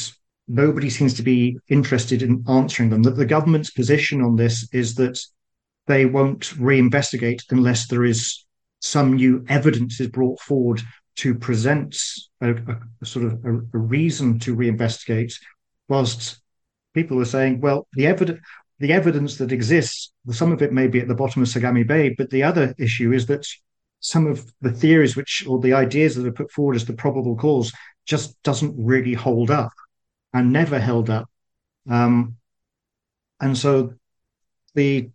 nobody seems to be interested in answering them. That the government's position on this is that they won't reinvestigate unless there is some new evidence is brought forward to present a, a, a sort of a, a reason to reinvestigate, whilst people are saying, well, the evidence the evidence that exists, some of it may be at the bottom of Sagami Bay, but the other issue is that some of the theories which or the ideas that are put forward as the probable cause just doesn't really hold up and never held up. Um, and so the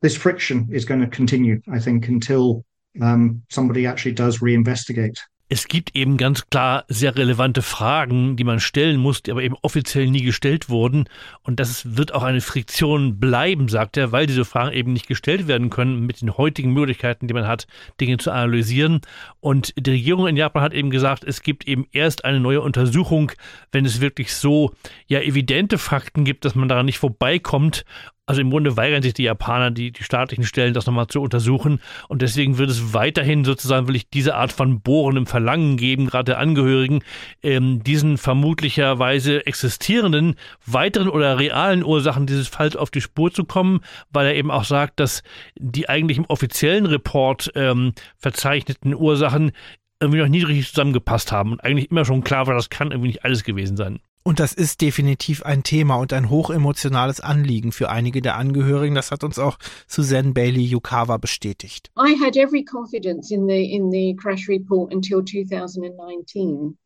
this friction is going to continue, I think, until um, somebody actually does reinvestigate. Es gibt eben ganz klar sehr relevante Fragen, die man stellen muss, die aber eben offiziell nie gestellt wurden. Und das wird auch eine Friktion bleiben, sagt er, weil diese Fragen eben nicht gestellt werden können mit den heutigen Möglichkeiten, die man hat, Dinge zu analysieren. Und die Regierung in Japan hat eben gesagt, es gibt eben erst eine neue Untersuchung, wenn es wirklich so ja evidente Fakten gibt, dass man daran nicht vorbeikommt. Also im Grunde weigern sich die Japaner, die, die staatlichen Stellen, das nochmal zu untersuchen. Und deswegen wird es weiterhin sozusagen wirklich diese Art von bohrendem Verlangen geben, gerade der Angehörigen, ähm, diesen vermutlicherweise existierenden weiteren oder realen Ursachen dieses Falls auf die Spur zu kommen, weil er eben auch sagt, dass die eigentlich im offiziellen Report ähm, verzeichneten Ursachen irgendwie noch nie richtig zusammengepasst haben und eigentlich immer schon klar war, das kann irgendwie nicht alles gewesen sein. Und das ist definitiv ein Thema und ein hochemotionales Anliegen für einige der Angehörigen. Das hat uns auch Suzanne Bailey Yukawa bestätigt. I had every confidence in the in the crash report until 2019.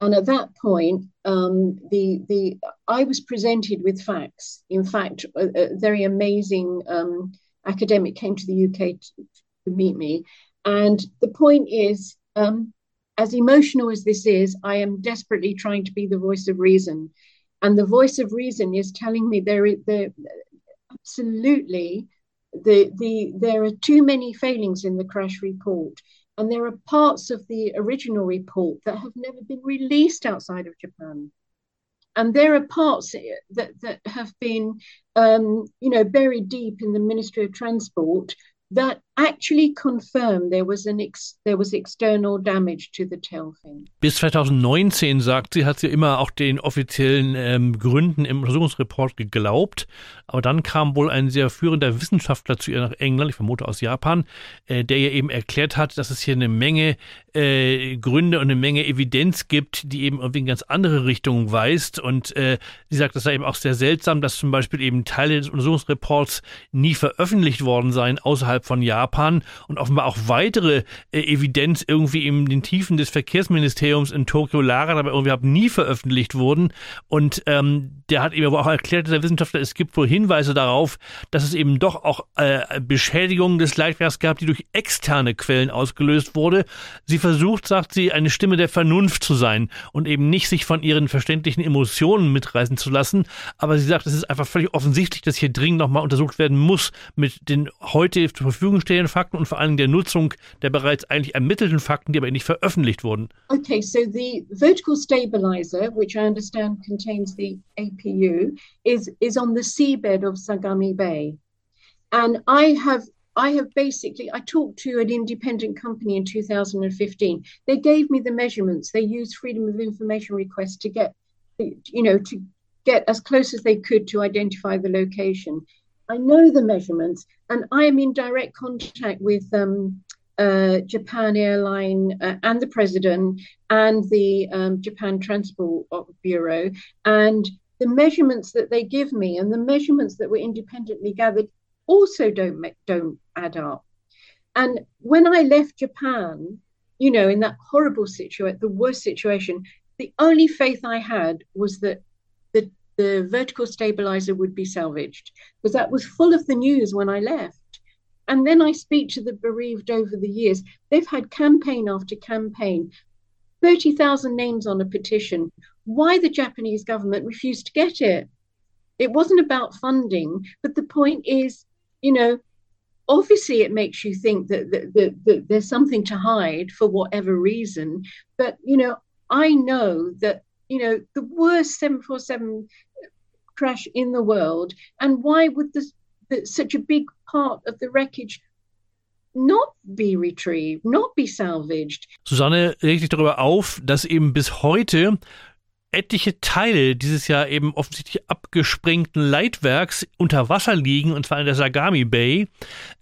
And at that point, um, the the I was presented with facts. In fact, a, a very amazing um, academic came to the UK to, to meet me, and the point is, um, as emotional as this is, I am desperately trying to be the voice of reason. And the voice of reason is telling me there is there absolutely the the there are too many failings in the crash report. And there are parts of the original report that have never been released outside of Japan. And there are parts that, that have been, um, you know, buried deep in the Ministry of Transport that actually confirmed there was an ex there was external damage to the tail fin. Bis 2019 sagt sie, hat sie immer auch den offiziellen ähm, Gründen im Untersuchungsreport geglaubt, aber dann kam wohl ein sehr führender Wissenschaftler zu ihr nach England, ich vermute aus Japan, äh, der ihr eben erklärt hat, dass es hier eine Menge äh, Gründe und eine Menge Evidenz gibt, die eben irgendwie in ganz andere Richtungen weist. Und äh, sie sagt, das sei eben auch sehr seltsam, dass zum Beispiel eben Teile des Untersuchungsreports nie veröffentlicht worden seien außerhalb von Japan Japan und offenbar auch weitere äh, Evidenz irgendwie in den Tiefen des Verkehrsministeriums in Tokio lagert, aber irgendwie nie veröffentlicht wurden. Und ähm, der hat eben aber auch erklärt, der Wissenschaftler, es gibt wohl Hinweise darauf, dass es eben doch auch äh, Beschädigungen des Leitwerks gab, die durch externe Quellen ausgelöst wurde. Sie versucht, sagt sie, eine Stimme der Vernunft zu sein und eben nicht sich von ihren verständlichen Emotionen mitreißen zu lassen. Aber sie sagt, es ist einfach völlig offensichtlich, dass hier dringend nochmal untersucht werden muss mit den heute zur Verfügung stehenden Fakten und vor allem der Nutzung der bereits eigentlich ermittelten Fakten, die aber nicht veröffentlicht wurden. Okay, so the vertical stabilizer, which I understand contains the APU, is is on the seabed of Sagami Bay, and I have I have basically I talked to an independent company in 2015. They gave me the measurements. They used freedom of information requests to get, you know, to get as close as they could to identify the location. I know the measurements, and I am in direct contact with um, uh, Japan Airline uh, and the president and the um, Japan Transport Bureau, and the measurements that they give me and the measurements that were independently gathered also don't don't add up. And when I left Japan, you know, in that horrible situation, the worst situation, the only faith I had was that the the vertical stabilizer would be salvaged because that was full of the news when I left. And then I speak to the bereaved over the years. They've had campaign after campaign, 30,000 names on a petition. Why the Japanese government refused to get it? It wasn't about funding, but the point is you know, obviously it makes you think that, that, that, that there's something to hide for whatever reason. But, you know, I know that, you know, the worst 747 crash in the world, and why would this, such a big part of the wreckage not be retrieved, not be salvaged. Susanne regt darüber auf, dass eben bis heute etliche Teile dieses ja eben offensichtlich abgesprengten Leitwerks unter Wasser liegen, und zwar in der Sagami Bay.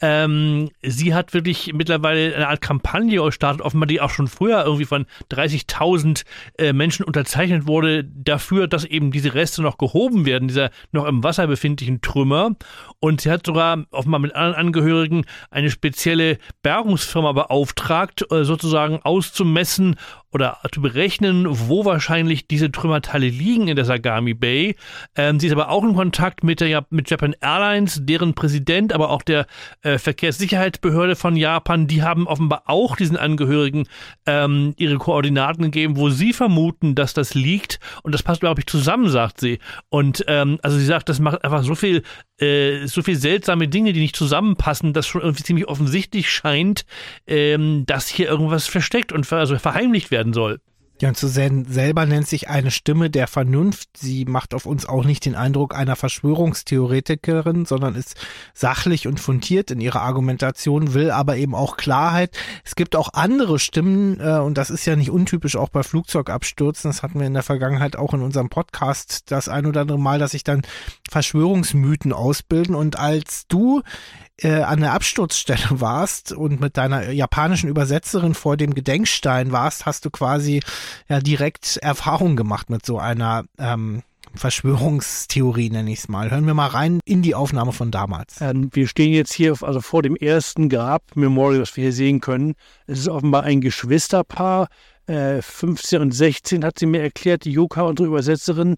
Ähm, sie hat wirklich mittlerweile eine Art Kampagne gestartet, offenbar die auch schon früher irgendwie von 30.000 äh, Menschen unterzeichnet wurde, dafür, dass eben diese Reste noch gehoben werden, dieser noch im Wasser befindlichen Trümmer. Und sie hat sogar offenbar mit anderen Angehörigen eine spezielle Bergungsfirma beauftragt, äh, sozusagen auszumessen, oder zu berechnen, wo wahrscheinlich diese Trümmerteile liegen in der Sagami Bay. Ähm, sie ist aber auch in Kontakt mit, der, mit Japan Airlines, deren Präsident, aber auch der äh, Verkehrssicherheitsbehörde von Japan, die haben offenbar auch diesen Angehörigen ähm, ihre Koordinaten gegeben, wo sie vermuten, dass das liegt. Und das passt, glaube ich, zusammen, sagt sie. Und ähm, also sie sagt, das macht einfach so viel äh, so viel seltsame Dinge, die nicht zusammenpassen, dass schon irgendwie ziemlich offensichtlich scheint, ähm, dass hier irgendwas versteckt und ver also verheimlicht werden soll. Ja, und Suzanne selber nennt sich eine Stimme der Vernunft. Sie macht auf uns auch nicht den Eindruck einer Verschwörungstheoretikerin, sondern ist sachlich und fundiert in ihrer Argumentation, will aber eben auch Klarheit. Es gibt auch andere Stimmen, äh, und das ist ja nicht untypisch auch bei Flugzeugabstürzen. Das hatten wir in der Vergangenheit auch in unserem Podcast das ein oder andere Mal, dass sich dann Verschwörungsmythen ausbilden. Und als du äh, an der Absturzstelle warst und mit deiner japanischen Übersetzerin vor dem Gedenkstein warst, hast du quasi ja direkt Erfahrung gemacht mit so einer ähm, Verschwörungstheorie, nenne ich es mal. Hören wir mal rein in die Aufnahme von damals. Ähm, wir stehen jetzt hier also vor dem ersten Grab-Memorial, was wir hier sehen können. Es ist offenbar ein Geschwisterpaar. Äh, 15 und 16 hat sie mir erklärt, die Yuka, unsere Übersetzerin.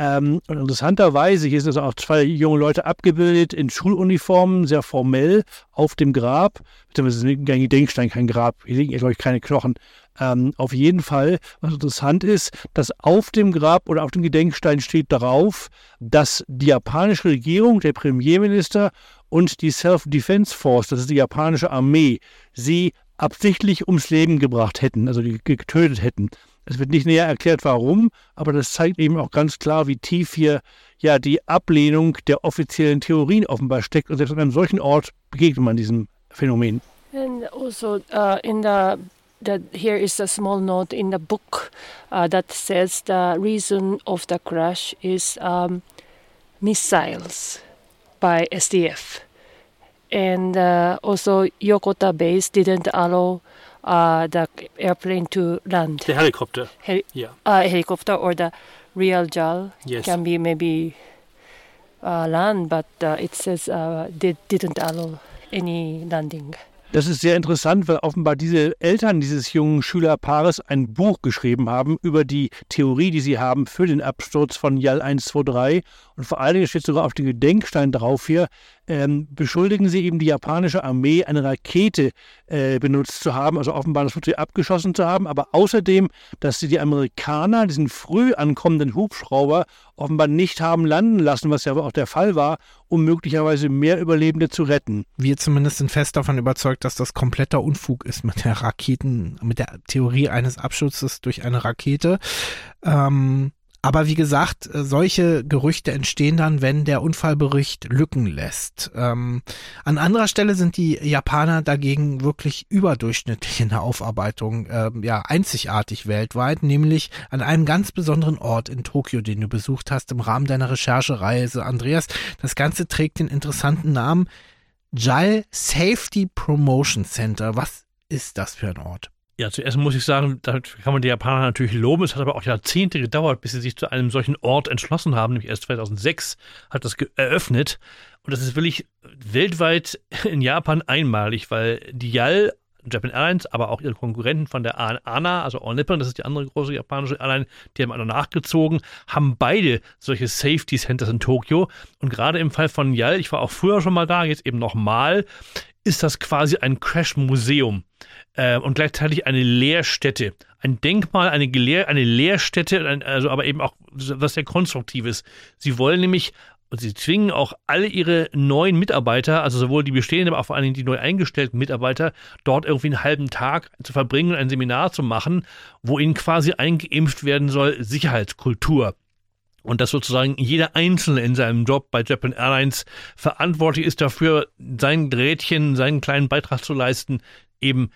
Ähm, und interessanterweise, hier sind also auch zwei junge Leute abgebildet in Schuluniformen, sehr formell, auf dem Grab. Beziehungsweise kein Gedenkstein, kein Grab. Hier liegen, glaube ich, keine Knochen. Ähm, auf jeden Fall, was interessant ist, dass auf dem Grab oder auf dem Gedenkstein steht darauf, dass die japanische Regierung, der Premierminister und die Self-Defense Force, das ist die japanische Armee, sie absichtlich ums Leben gebracht hätten, also getötet hätten. Es wird nicht näher erklärt, warum, aber das zeigt eben auch ganz klar, wie tief hier ja die Ablehnung der offiziellen Theorien offenbar steckt. Und selbst an einem solchen Ort begegnet man diesem Phänomen. And also uh, in the that here is a small note in the book uh, that says the reason of the crash is um, missiles by SDF. And uh, also Yokota base didn't allow uh, the airplane to land. The helicopter. Heli- yeah. Uh, helicopter or the real JAL yes. can be maybe uh, land, but uh, it says uh, they didn't allow any landing. Das ist sehr interessant, weil offenbar diese Eltern dieses jungen Schülerpaares ein Buch geschrieben haben über die Theorie, die sie haben für den Absturz von Yal 123. Und vor allen Dingen steht sogar auf dem Gedenkstein drauf hier, ähm, beschuldigen sie eben die japanische Armee, eine Rakete äh, benutzt zu haben, also offenbar das Flugzeug abgeschossen zu haben, aber außerdem, dass sie die Amerikaner, diesen früh ankommenden Hubschrauber, offenbar nicht haben landen lassen, was ja auch der Fall war, um möglicherweise mehr Überlebende zu retten. Wir zumindest sind fest davon überzeugt, dass das kompletter Unfug ist mit der Raketen, mit der Theorie eines Abschutzes durch eine Rakete. Ähm, aber wie gesagt, äh, solche Gerüchte entstehen dann, wenn der Unfallbericht Lücken lässt. Ähm, an anderer Stelle sind die Japaner dagegen wirklich überdurchschnittlich in der Aufarbeitung, äh, ja, einzigartig weltweit, nämlich an einem ganz besonderen Ort in Tokio, den du besucht hast im Rahmen deiner Recherchereise. Andreas, das Ganze trägt den interessanten Namen JAL Safety Promotion Center. Was ist das für ein Ort? Ja, zuerst muss ich sagen, da kann man die Japaner natürlich loben. Es hat aber auch Jahrzehnte gedauert, bis sie sich zu einem solchen Ort entschlossen haben. Nämlich erst 2006 hat das eröffnet. Und das ist wirklich weltweit in Japan einmalig, weil die YAL, Japan Airlines, aber auch ihre Konkurrenten von der ANA, also All Nippon, das ist die andere große japanische Airline, die haben alle nachgezogen, haben beide solche Safety Centers in Tokio. Und gerade im Fall von YAL, ich war auch früher schon mal da, jetzt eben nochmal, ist das quasi ein Crash-Museum äh, und gleichzeitig eine Lehrstätte. Ein Denkmal, eine, Gelehr eine Lehrstätte, also aber eben auch was sehr Konstruktives. Sie wollen nämlich und sie zwingen auch alle ihre neuen Mitarbeiter, also sowohl die bestehenden, aber auch vor allen Dingen die neu eingestellten Mitarbeiter, dort irgendwie einen halben Tag zu verbringen und ein Seminar zu machen, wo ihnen quasi eingeimpft werden soll Sicherheitskultur. Und dass sozusagen jeder Einzelne in seinem Job bei Japan Airlines verantwortlich ist dafür, sein Drähtchen, seinen kleinen Beitrag zu leisten, eben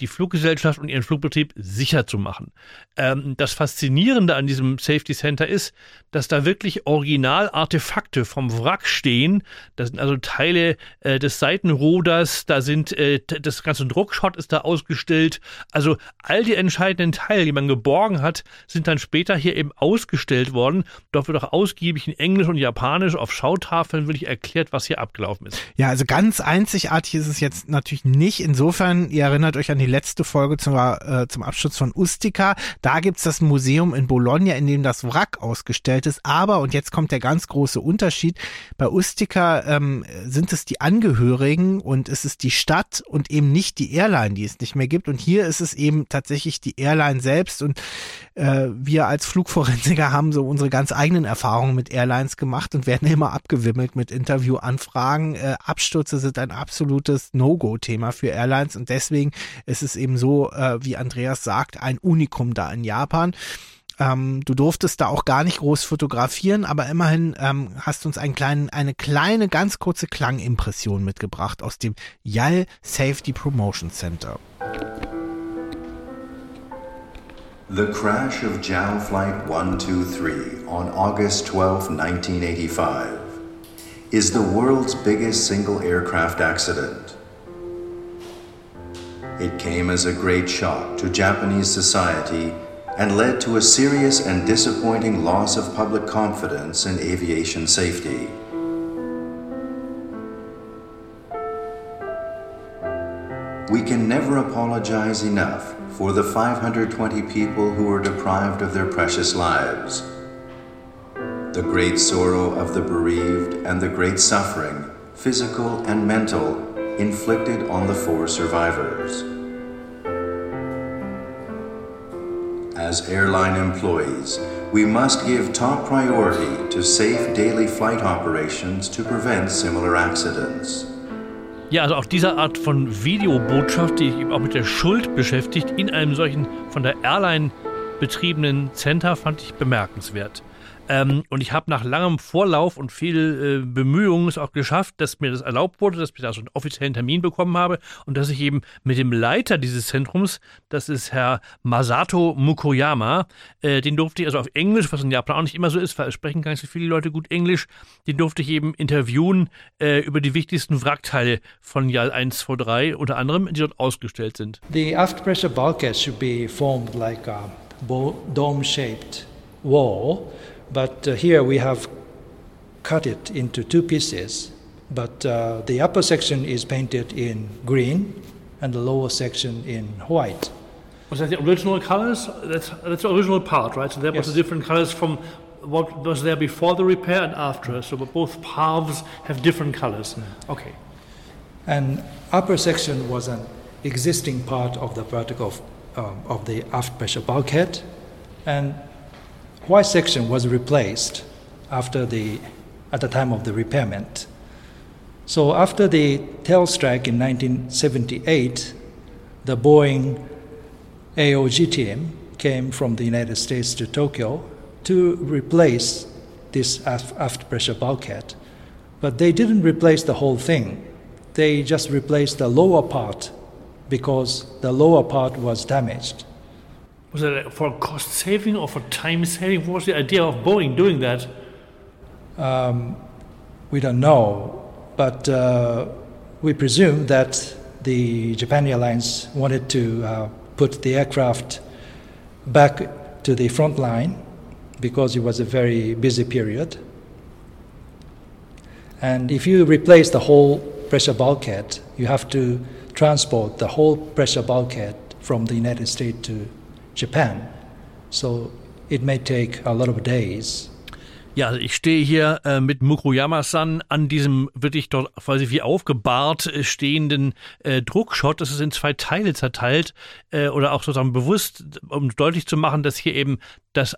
die Fluggesellschaft und ihren Flugbetrieb sicher zu machen. Ähm, das Faszinierende an diesem Safety Center ist, dass da wirklich Original-Artefakte vom Wrack stehen. Da sind also Teile äh, des Seitenruders, da sind äh, das ganze Druckschott ist da ausgestellt. Also all die entscheidenden Teile, die man geborgen hat, sind dann später hier eben ausgestellt worden. Dort wird auch ausgiebig in Englisch und Japanisch auf Schautafeln wirklich erklärt, was hier abgelaufen ist. Ja, also ganz einzigartig ist es jetzt natürlich nicht. Insofern, ihr erinnert euch an die letzte Folge zum, äh, zum Abschluss von Ustica. Da gibt's das Museum in Bologna, in dem das Wrack ausgestellt ist. Aber, und jetzt kommt der ganz große Unterschied, bei Ustica ähm, sind es die Angehörigen und es ist die Stadt und eben nicht die Airline, die es nicht mehr gibt. Und hier ist es eben tatsächlich die Airline selbst. Und äh, wir als Flugforensiker haben so unsere ganz eigenen Erfahrungen mit Airlines gemacht und werden immer abgewimmelt mit Interviewanfragen. Äh, Abstürze sind ein absolutes No-Go-Thema für Airlines und deswegen ist ist es eben so, äh, wie Andreas sagt, ein Unikum da in Japan. Ähm, du durftest da auch gar nicht groß fotografieren, aber immerhin ähm, hast du uns einen kleinen, eine kleine, ganz kurze Klangimpression mitgebracht aus dem YAL Safety Promotion Center. The crash of JAL Flight 123 on August 12, 1985 is the world's biggest single aircraft accident. It came as a great shock to Japanese society and led to a serious and disappointing loss of public confidence in aviation safety. We can never apologize enough for the 520 people who were deprived of their precious lives. The great sorrow of the bereaved and the great suffering, physical and mental, inflicted on the four survivors. As airline employees, we must give top priority to safe daily flight operations to prevent similar accidents. Ja, also auch diese Art von Videobotschaft, die sich auch mit der Schuld beschäftigt, in einem solchen von der Airline betriebenen Center, fand ich bemerkenswert. Ähm, und ich habe nach langem Vorlauf und viel äh, Bemühungen es auch geschafft, dass mir das erlaubt wurde, dass ich da so einen offiziellen Termin bekommen habe und dass ich eben mit dem Leiter dieses Zentrums, das ist Herr Masato Mukoyama, äh, den durfte ich also auf Englisch, was in Japan auch nicht immer so ist, weil es sprechen gar nicht so viele Leute gut Englisch, den durfte ich eben interviewen äh, über die wichtigsten Wrackteile von JAL 123, unter anderem, die dort ausgestellt sind. The aft pressure bulkhead should be formed like a dome-shaped wall But uh, here we have cut it into two pieces. But uh, the upper section is painted in green and the lower section in white. Was that the original colors? That's, that's the original part, right? So that was Yes. the different colors from what was there before the repair and after. So both halves have different colors. Okay. And upper section was an existing part of the vertical um, of the aft pressure bulkhead, and white section was replaced after the at the time of the repairment. So after the tail strike in 1978, the Boeing AOG team came from the United States to Tokyo to replace this aft, aft pressure bulkhead. But they didn't replace the whole thing. They just replaced the lower part because the lower part was damaged. Was it for cost saving or for time saving? What was the idea of Boeing doing that? Um, we don't know, but uh, we presume that the Japan Airlines wanted to uh, put the aircraft back to the front line because it was a very busy period. And if you replace the whole pressure bulkhead, you have to transport the whole pressure bulkhead from the United States to Japan. So it may take a lot of days. Ja, also ich stehe hier äh, mit Mukoyama-san an diesem wirklich dort quasi wie aufgebahrt äh, stehenden äh, Druckshot. Das ist in zwei Teile zerteilt äh, oder auch sozusagen bewusst, um deutlich zu machen, dass hier eben das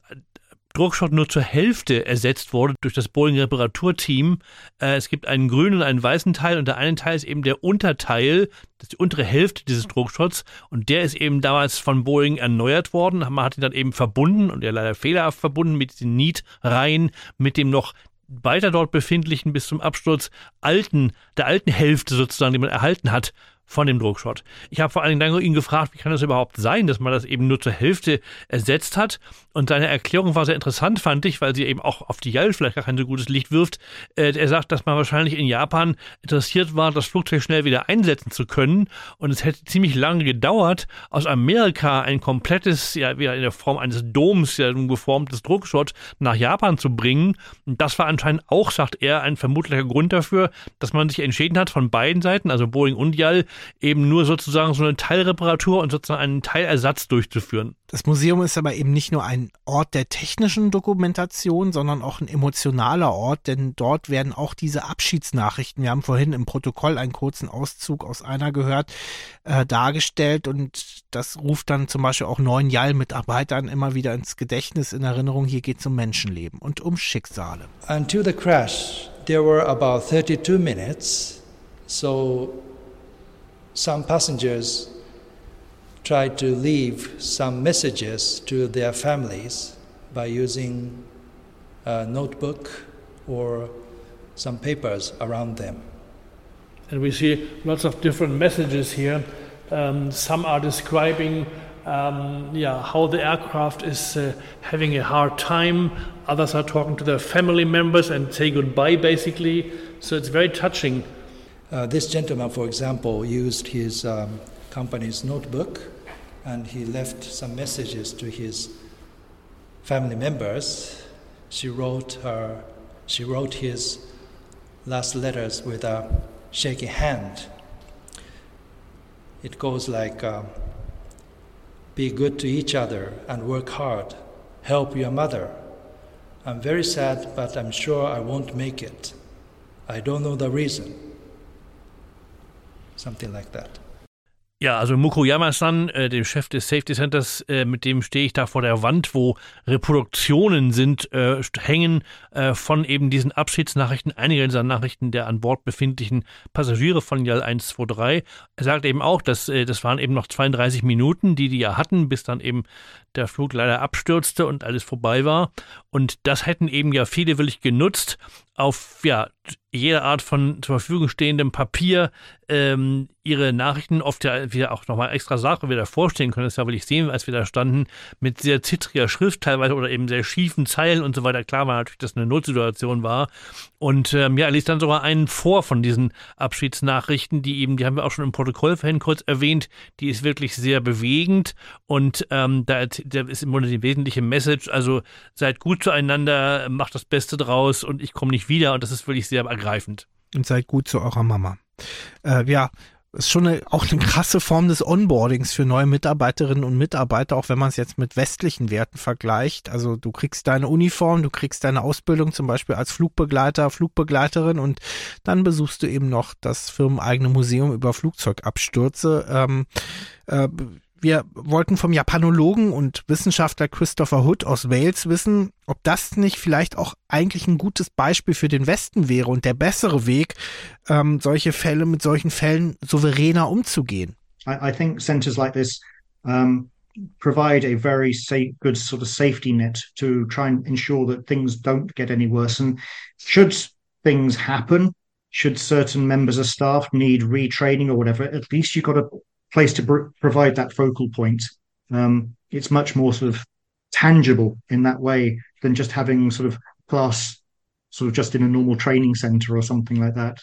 Druckshot nur zur Hälfte ersetzt wurde durch das Boeing Reparaturteam. Äh, es gibt einen grünen und einen weißen Teil und der eine Teil ist eben der Unterteil, das ist die untere Hälfte dieses Druckshots und der ist eben damals von Boeing erneuert worden. Man hat ihn dann eben verbunden und er leider fehlerhaft verbunden mit diesen Nietreihen, mit dem noch weiter dort befindlichen bis zum Absturz alten, der alten Hälfte sozusagen, die man erhalten hat von dem Druckshot. Ich habe vor allen Dingen ihn gefragt, wie kann das überhaupt sein, dass man das eben nur zur Hälfte ersetzt hat. Und seine Erklärung war sehr interessant, fand ich, weil sie eben auch auf die JAL vielleicht gar kein so gutes Licht wirft. Äh, er sagt, dass man wahrscheinlich in Japan interessiert war, das Flugzeug schnell wieder einsetzen zu können. Und es hätte ziemlich lange gedauert, aus Amerika ein komplettes, ja, wieder in der Form eines Doms, ja, ein geformtes Druckshot nach Japan zu bringen. Und das war anscheinend auch, sagt er, ein vermutlicher Grund dafür, dass man sich entschieden hat, von beiden Seiten, also Boeing und JAL, eben nur sozusagen so eine Teilreparatur und sozusagen einen Teilersatz durchzuführen. Das Museum ist aber eben nicht nur ein Ort der technischen Dokumentation, sondern auch ein emotionaler Ort, denn dort werden auch diese Abschiedsnachrichten, wir haben vorhin im Protokoll einen kurzen Auszug aus einer gehört, äh, dargestellt und das ruft dann zum Beispiel auch neuen JAL-Mitarbeitern immer wieder ins Gedächtnis, in Erinnerung, hier geht es um Menschenleben und um Schicksale. Until the crash, there were about 32 minutes, so some passengers tried to leave some messages to their families by using a notebook or some papers around them. And we see lots of different messages here. Um, some are describing um, yeah, how the aircraft is uh, having a hard time. Others are talking to their family members and say goodbye, basically. So it's very touching. Uh, this gentleman, for example, used his um, company's notebook and he left some messages to his family members. She wrote her, she wrote his last letters with a shaky hand. It goes like, uh, "Be good to each other and work hard. Help your mother. I'm very sad, but I'm sure I won't make it. I don't know the reason." Something like that. Ja, also Mukoyama-san, äh, dem Chef des Safety Centers, äh, mit dem stehe ich da vor der Wand, wo Reproduktionen sind, äh, hängen äh, von eben diesen Abschiedsnachrichten, einige dieser Nachrichten der an Bord befindlichen Passagiere von JAL 123. Er sagt eben auch, dass äh, das waren eben noch 32 Minuten, die die ja hatten, bis dann eben der Flug leider abstürzte und alles vorbei war. Und das hätten eben ja viele willig genutzt, auf ja jede Art von zur Verfügung stehendem Papier ähm, ihre Nachrichten oft ja wieder auch nochmal extra Sache wieder vorstellen können. Das ja will ich sehen, als wir da standen, mit sehr zittriger Schrift teilweise oder eben sehr schiefen Zeilen und so weiter. Klar war natürlich, dass eine Notsituation war. Und ähm, ja, er liest dann sogar einen vor von diesen Abschiedsnachrichten, die eben, die haben wir auch schon im Protokoll vorhin kurz erwähnt, die ist wirklich sehr bewegend und ähm, da, da ist im Grunde die wesentliche Message, also seid gut zueinander, macht das Beste draus und ich komme nicht wieder und das ist wirklich sehr ergreifend. Und seid gut zu eurer Mama. Äh, ja, ist schon eine, auch eine krasse Form des Onboardings für neue Mitarbeiterinnen und Mitarbeiter, auch wenn man es jetzt mit westlichen Werten vergleicht. Also du kriegst deine Uniform, du kriegst deine Ausbildung zum Beispiel als Flugbegleiter, Flugbegleiterin und dann besuchst du eben noch das firmeneigene Museum über Flugzeugabstürze. Ähm, äh, wir wollten vom Japanologen und Wissenschaftler Christopher Hood aus Wales wissen, ob das nicht vielleicht auch eigentlich ein gutes Beispiel für den Westen wäre und der bessere Weg, ähm, solche Fälle mit solchen Fällen souveräner umzugehen. I, I think centers like this um, provide a very safe, good sort of safety net to try and ensure that things don't get any worse. And should things happen, should certain members of staff need retraining or whatever, at least you've got a place to pr- provide that focal point. Um, it's much more sort of tangible in that way than just having sort of class sort of just in a normal training center or something like that.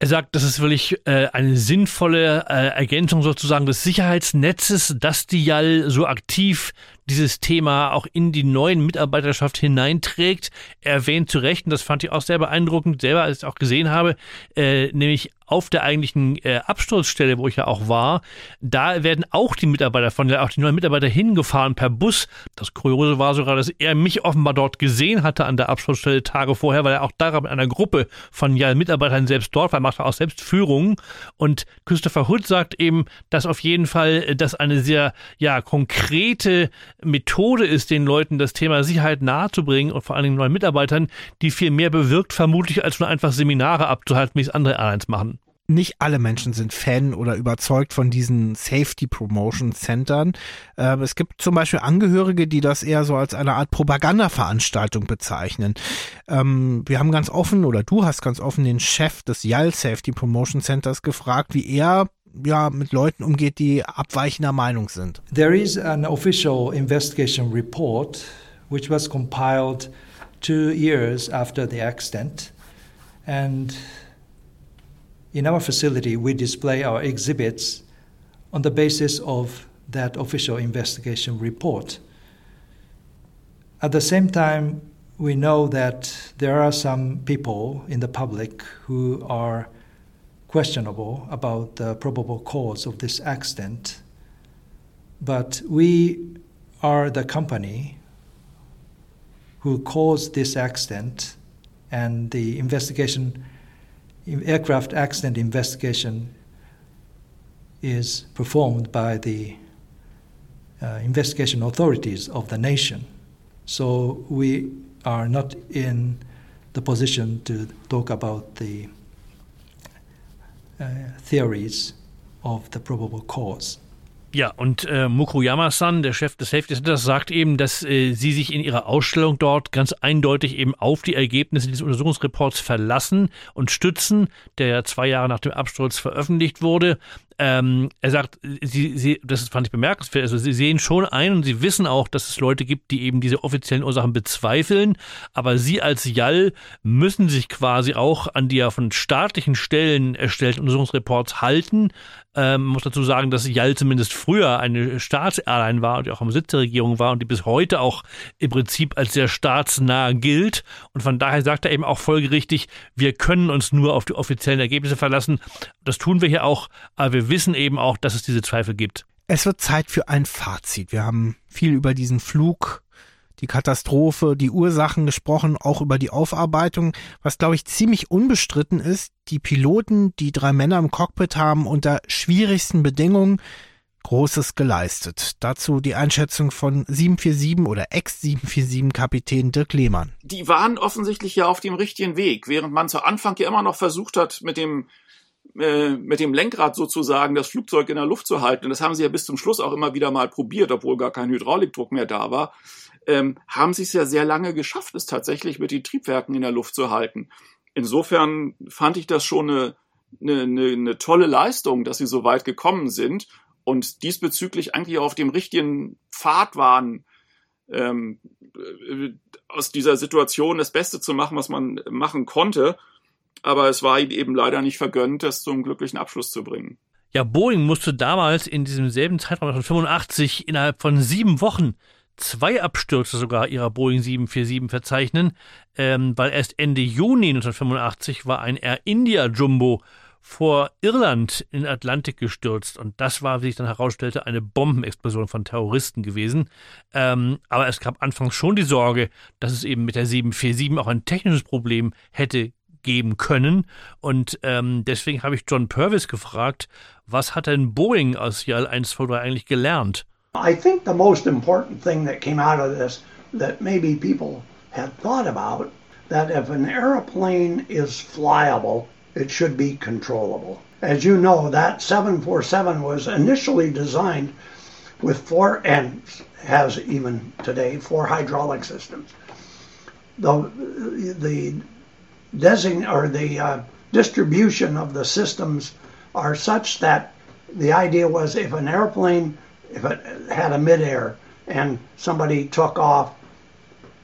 Er sagt, das ist wirklich äh, eine sinnvolle äh, Ergänzung sozusagen des Sicherheitsnetzes, dass die JAL so aktiv dieses Thema auch in die neuen Mitarbeiterschaft hineinträgt. Er erwähnt zu Recht, und das fand ich auch sehr beeindruckend, selber als ich es auch gesehen habe, äh, nämlich auf der eigentlichen äh, Absturzstelle, wo ich ja auch war, da werden auch die Mitarbeiter von der, auch die neuen Mitarbeiter hingefahren per Bus. Das Kuriose war sogar, dass er mich offenbar dort gesehen hatte an der Absturzstelle Tage vorher, weil er auch da mit einer Gruppe von ja, Mitarbeitern selbst dort war, macht auch selbst Führungen. Und Christopher Hood sagt eben, dass auf jeden Fall äh, das eine sehr ja konkrete Methode ist, den Leuten das Thema Sicherheit nahezubringen und vor allen Dingen neuen Mitarbeitern, die viel mehr bewirkt, vermutlich als nur einfach Seminare abzuhalten, wie es andere Airlines machen nicht alle Menschen sind Fan oder überzeugt von diesen Safety Promotion Centern. Ähm, es gibt zum Beispiel Angehörige, die das eher so als eine Art Propagandaveranstaltung bezeichnen. Ähm, wir haben ganz offen oder du hast ganz offen den Chef des YAL Safety Promotion Centers gefragt, wie er ja, mit Leuten umgeht, die abweichender Meinung sind. There is an official investigation report which was compiled two years after the accident and in our facility we display our exhibits on the basis of that official investigation report. At the same time, we know that there are some people in the public who are questionable about the probable cause of this accident. But we are the company who caused this accident, and the investigation, aircraft accident investigation, is performed by the uh, investigation authorities of the nation. So we are not in the position to talk about the Uh, theories of the probable cause. Ja, und äh, Mukuyama-san, der Chef des Safety Centers, sagt eben, dass äh, sie sich in ihrer Ausstellung dort ganz eindeutig eben auf die Ergebnisse dieses Untersuchungsreports verlassen und stützen, der ja zwei Jahre nach dem Absturz veröffentlicht wurde. Ähm, er sagt, sie, sie, das fand ich bemerkenswert, also sie sehen schon ein und sie wissen auch, dass es Leute gibt, die eben diese offiziellen Ursachen bezweifeln, aber sie als JAL müssen sich quasi auch an die ja von staatlichen Stellen erstellten Untersuchungsreports halten. Ähm, muss dazu sagen, dass JAL zumindest früher eine Staatsairline war und auch am Sitz der Regierung war und die bis heute auch im Prinzip als sehr staatsnah gilt. Und von daher sagt er eben auch folgerichtig, wir können uns nur auf die offiziellen Ergebnisse verlassen. Das tun wir hier auch, aber wir wissen eben auch, dass es diese Zweifel gibt. Es wird Zeit für ein Fazit. Wir haben viel über diesen Flug, die Katastrophe, die Ursachen gesprochen, auch über die Aufarbeitung. Was, glaube ich, ziemlich unbestritten ist, die Piloten, die drei Männer im Cockpit haben unter schwierigsten Bedingungen Großes geleistet. Dazu die Einschätzung von 747 oder Ex-747-Kapitän Dirk Lehmann. Die waren offensichtlich ja auf dem richtigen Weg, während man zu Anfang ja immer noch versucht hat, mit dem äh, mit dem Lenkrad sozusagen das Flugzeug in der Luft zu halten, und das haben sie ja bis zum Schluss auch immer wieder mal probiert, obwohl gar kein Hydraulikdruck mehr da war, ähm, haben sie es ja sehr lange geschafft, es tatsächlich mit den Triebwerken in der Luft zu halten. Insofern fand ich das schon eine, eine, eine, tolle Leistung, dass sie so weit gekommen sind und diesbezüglich eigentlich auf dem richtigen Pfad waren, ähm, äh, aus dieser Situation das Beste zu machen, was man machen konnte aber es war ihm eben leider nicht vergönnt, das zum glücklichen Abschluss zu bringen. Ja, Boeing musste damals in diesem selben Zeitraum von 85 innerhalb von sieben Wochen zwei Abstürze sogar ihrer Boeing 747 verzeichnen, ähm, weil erst Ende Juni 1985 war ein Air India Jumbo vor Irland in den Atlantik gestürzt und das war, wie sich dann herausstellte, eine Bombenexplosion von Terroristen gewesen. Ähm, aber es gab anfangs schon die Sorge, dass es eben mit der 747 auch ein technisches Problem hätte geben können. Und ähm, deswegen habe ich John Purvis gefragt, was hat denn Boeing aus JAL 123 eigentlich gelernt? I think the most important thing that came out of this that maybe people had thought about that if an airplane is flyable, it should be controllable. As you know, that 747 was initially designed with four, and has even today, four hydraulic systems. The, the design or the uh, distribution of the systems are such that the idea was if an airplane, if it had a midair and somebody took off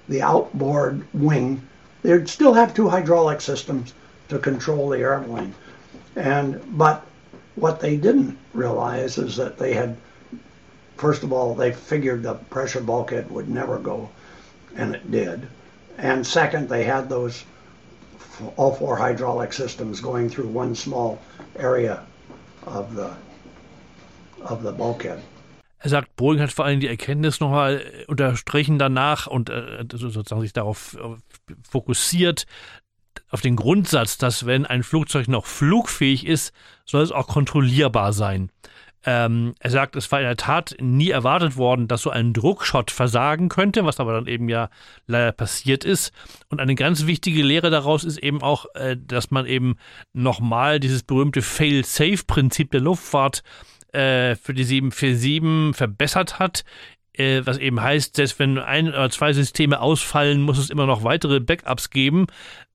the outboard wing, they'd still have two hydraulic systems to control the airplane. And but what they didn't realize is that they had first of all they figured the pressure bulkhead would never go and it did. And second they had those all four hydraulic systems going through one small area of the of the bulkhead. Er sagt, Boeing hat vor allem die Erkenntnis nochmal unterstrichen danach und äh, sozusagen sich darauf fokussiert, auf den Grundsatz, dass wenn ein Flugzeug noch flugfähig ist, soll es auch kontrollierbar sein. Ähm, er sagt, es war in der Tat nie erwartet worden, dass so ein Druckschott versagen könnte, was aber dann eben ja leider passiert ist. Und eine ganz wichtige Lehre daraus ist eben auch, äh, dass man eben nochmal dieses berühmte Fail-Safe-Prinzip der Luftfahrt äh, für die 747 verbessert hat, äh, was eben heißt, selbst wenn ein oder zwei Systeme ausfallen, muss es immer noch weitere Backups geben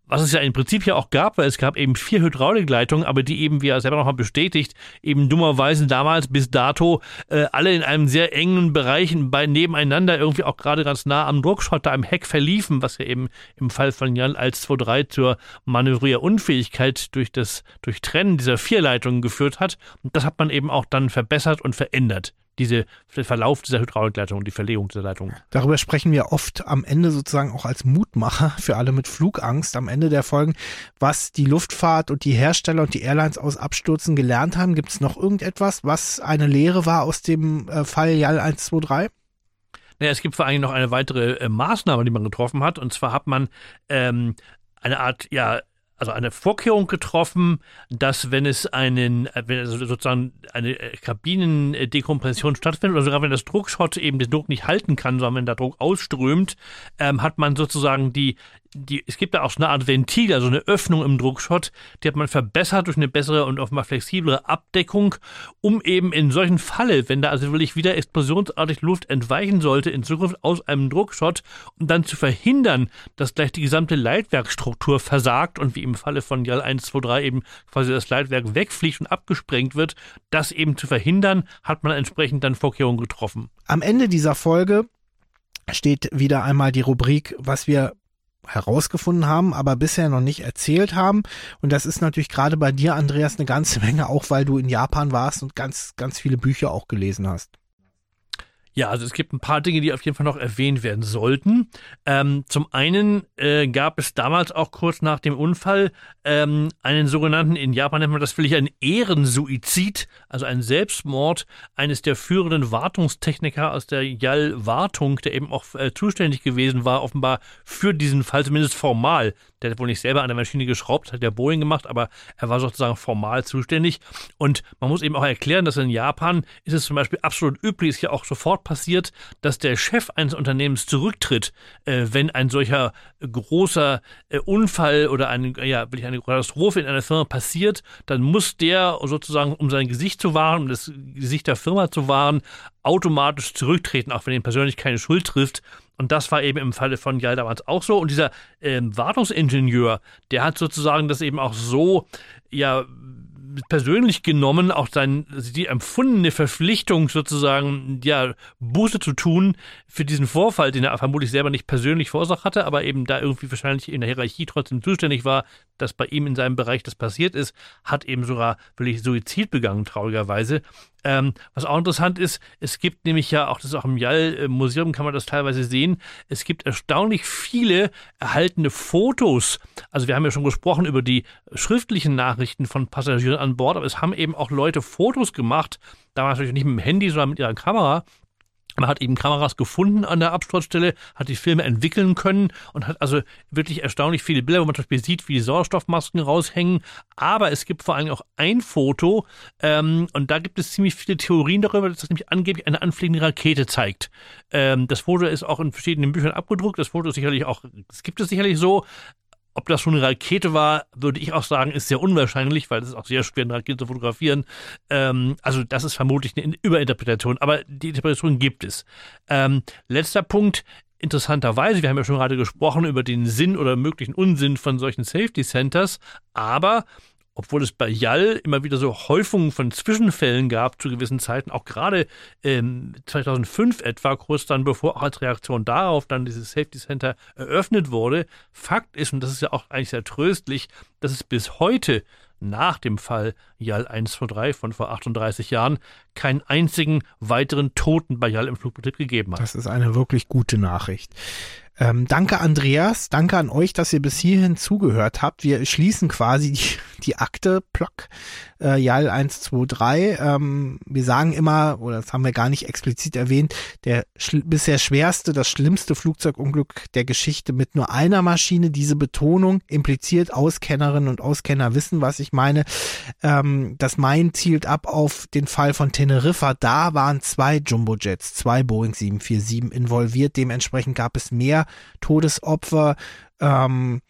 was es ja im Prinzip ja auch gab, weil es gab eben vier Hydraulikleitungen, aber die eben, wie er selber nochmal bestätigt, eben dummerweise damals bis dato äh, alle in einem sehr engen Bereich bei, nebeneinander irgendwie auch gerade ganz nah am Druckschotter am Heck verliefen, was ja eben im Fall von Jan als 2.3 zur Manövrierunfähigkeit durch das Durchtrennen dieser vier Leitungen geführt hat. Und das hat man eben auch dann verbessert und verändert diese Verlauf dieser Hydraulikleitung, die Verlegung dieser Leitung. Darüber sprechen wir oft am Ende sozusagen auch als Mutmacher für alle mit Flugangst am Ende der Folgen, was die Luftfahrt und die Hersteller und die Airlines aus Abstürzen gelernt haben. Gibt es noch irgendetwas, was eine Lehre war aus dem äh, Fall JAL 123? Naja, es gibt vor allem noch eine weitere äh, Maßnahme, die man getroffen hat. Und zwar hat man ähm, eine Art ja, also eine Vorkehrung getroffen, dass wenn es einen, äh, wenn also sozusagen eine äh, Kabinendekompression stattfindet, oder sogar wenn das Druckschott eben den Druck nicht halten kann, sondern wenn der Druck ausströmt, ähm, hat man sozusagen die die, es gibt da auch so eine Art Ventil, also eine Öffnung im Druckschott, die hat man verbessert durch eine bessere und offenbar flexiblere Abdeckung, um eben in solchen Falle, wenn da also wirklich wieder explosionsartig Luft entweichen sollte, in Zukunft aus einem Druckschott, um dann zu verhindern, dass gleich die gesamte Leitwerkstruktur versagt und wie im Falle von JAL 123 eben quasi das Leitwerk wegfliegt und abgesprengt wird, das eben zu verhindern, hat man entsprechend dann Vorkehrungen getroffen. Am Ende dieser Folge steht wieder einmal die Rubrik, was wir herausgefunden haben, aber bisher noch nicht erzählt haben. Und das ist natürlich gerade bei dir, Andreas, eine ganze Menge, auch weil du in Japan warst und ganz, ganz viele Bücher auch gelesen hast. Ja, also es gibt ein paar Dinge, die auf jeden Fall noch erwähnt werden sollten. Ähm, zum einen äh, gab es damals auch kurz nach dem Unfall ähm, einen sogenannten, in Japan nennt man das vielleicht einen Ehrensuizid, also ein Selbstmord eines der führenden Wartungstechniker aus der JAL-Wartung, der eben auch äh, zuständig gewesen war, offenbar für diesen Fall, zumindest formal. Der hat wohl nicht selber an der Maschine geschraubt, hat der Boeing gemacht, aber er war sozusagen formal zuständig. Und man muss eben auch erklären, dass in Japan ist es zum Beispiel absolut üblich, ist ja auch sofort passiert, dass der Chef eines Unternehmens zurücktritt, äh, wenn ein solcher großer äh, Unfall oder eine, ja, eine Katastrophe in einer Firma passiert, dann muss der sozusagen, um sein Gesicht zu wahren, um das Gesicht der Firma zu wahren, automatisch zurücktreten, auch wenn ihn persönlich keine Schuld trifft. Und das war eben im Falle von Jal damals auch so. Und dieser ähm, Wartungsingenieur, der hat sozusagen das eben auch so, ja, persönlich genommen auch sein, die empfundene Verpflichtung sozusagen, ja, Buße zu tun für diesen Vorfall, den er vermutlich selber nicht persönlich verursacht hatte, aber eben da irgendwie wahrscheinlich in der Hierarchie trotzdem zuständig war, dass bei ihm in seinem Bereich das passiert ist, hat eben sogar wirklich Suizid begangen, traurigerweise. Ähm, was auch interessant ist, es gibt nämlich ja auch, das ist auch im JAL-Museum, kann man das teilweise sehen, es gibt erstaunlich viele erhaltene Fotos. Also wir haben ja schon gesprochen über die schriftlichen Nachrichten von Passagieren an Bord, aber es haben eben auch Leute Fotos gemacht, da war natürlich nicht mit dem Handy, sondern mit ihrer Kamera man hat eben Kameras gefunden an der Absturzstelle, hat die Filme entwickeln können und hat also wirklich erstaunlich viele Bilder, wo man zum Beispiel sieht, wie die Sauerstoffmasken raushängen. Aber es gibt vor allem auch ein Foto ähm, und da gibt es ziemlich viele Theorien darüber, dass das nämlich angeblich eine anfliegende Rakete zeigt. Ähm, das Foto ist auch in verschiedenen Büchern abgedruckt. Das Foto ist sicherlich auch, es gibt es sicherlich so, ob das schon eine Rakete war, würde ich auch sagen, ist sehr unwahrscheinlich, weil es ist auch sehr schwer, eine Rakete zu fotografieren. Ähm, also das ist vermutlich eine Überinterpretation, aber die Interpretation gibt es. Ähm, letzter Punkt, interessanterweise, wir haben ja schon gerade gesprochen über den Sinn oder möglichen Unsinn von solchen Safety Centers, aber obwohl es bei JAL immer wieder so Häufungen von Zwischenfällen gab zu gewissen Zeiten, auch gerade ähm, 2005 etwa, kurz dann bevor auch als Reaktion darauf dann dieses Safety Center eröffnet wurde. Fakt ist, und das ist ja auch eigentlich sehr tröstlich, dass es bis heute nach dem Fall JAL 123 von vor 38 Jahren keinen einzigen weiteren Toten bei JAL im Flugbetrieb gegeben hat. Das ist eine wirklich gute Nachricht. Ähm, danke Andreas, danke an euch, dass ihr bis hierhin zugehört habt. Wir schließen quasi die, die Akte, Plock, äh, JAL 123. Ähm, wir sagen immer, oder das haben wir gar nicht explizit erwähnt, der schl bisher schwerste, das schlimmste Flugzeugunglück der Geschichte mit nur einer Maschine. Diese Betonung impliziert, Auskennerinnen und Auskenner wissen, was ich meine. Ähm, das Main zielt ab auf den Fall von Teneriffa. Da waren zwei Jumbojets, zwei Boeing 747 involviert. Dementsprechend gab es mehr Todesopfer. Ähm,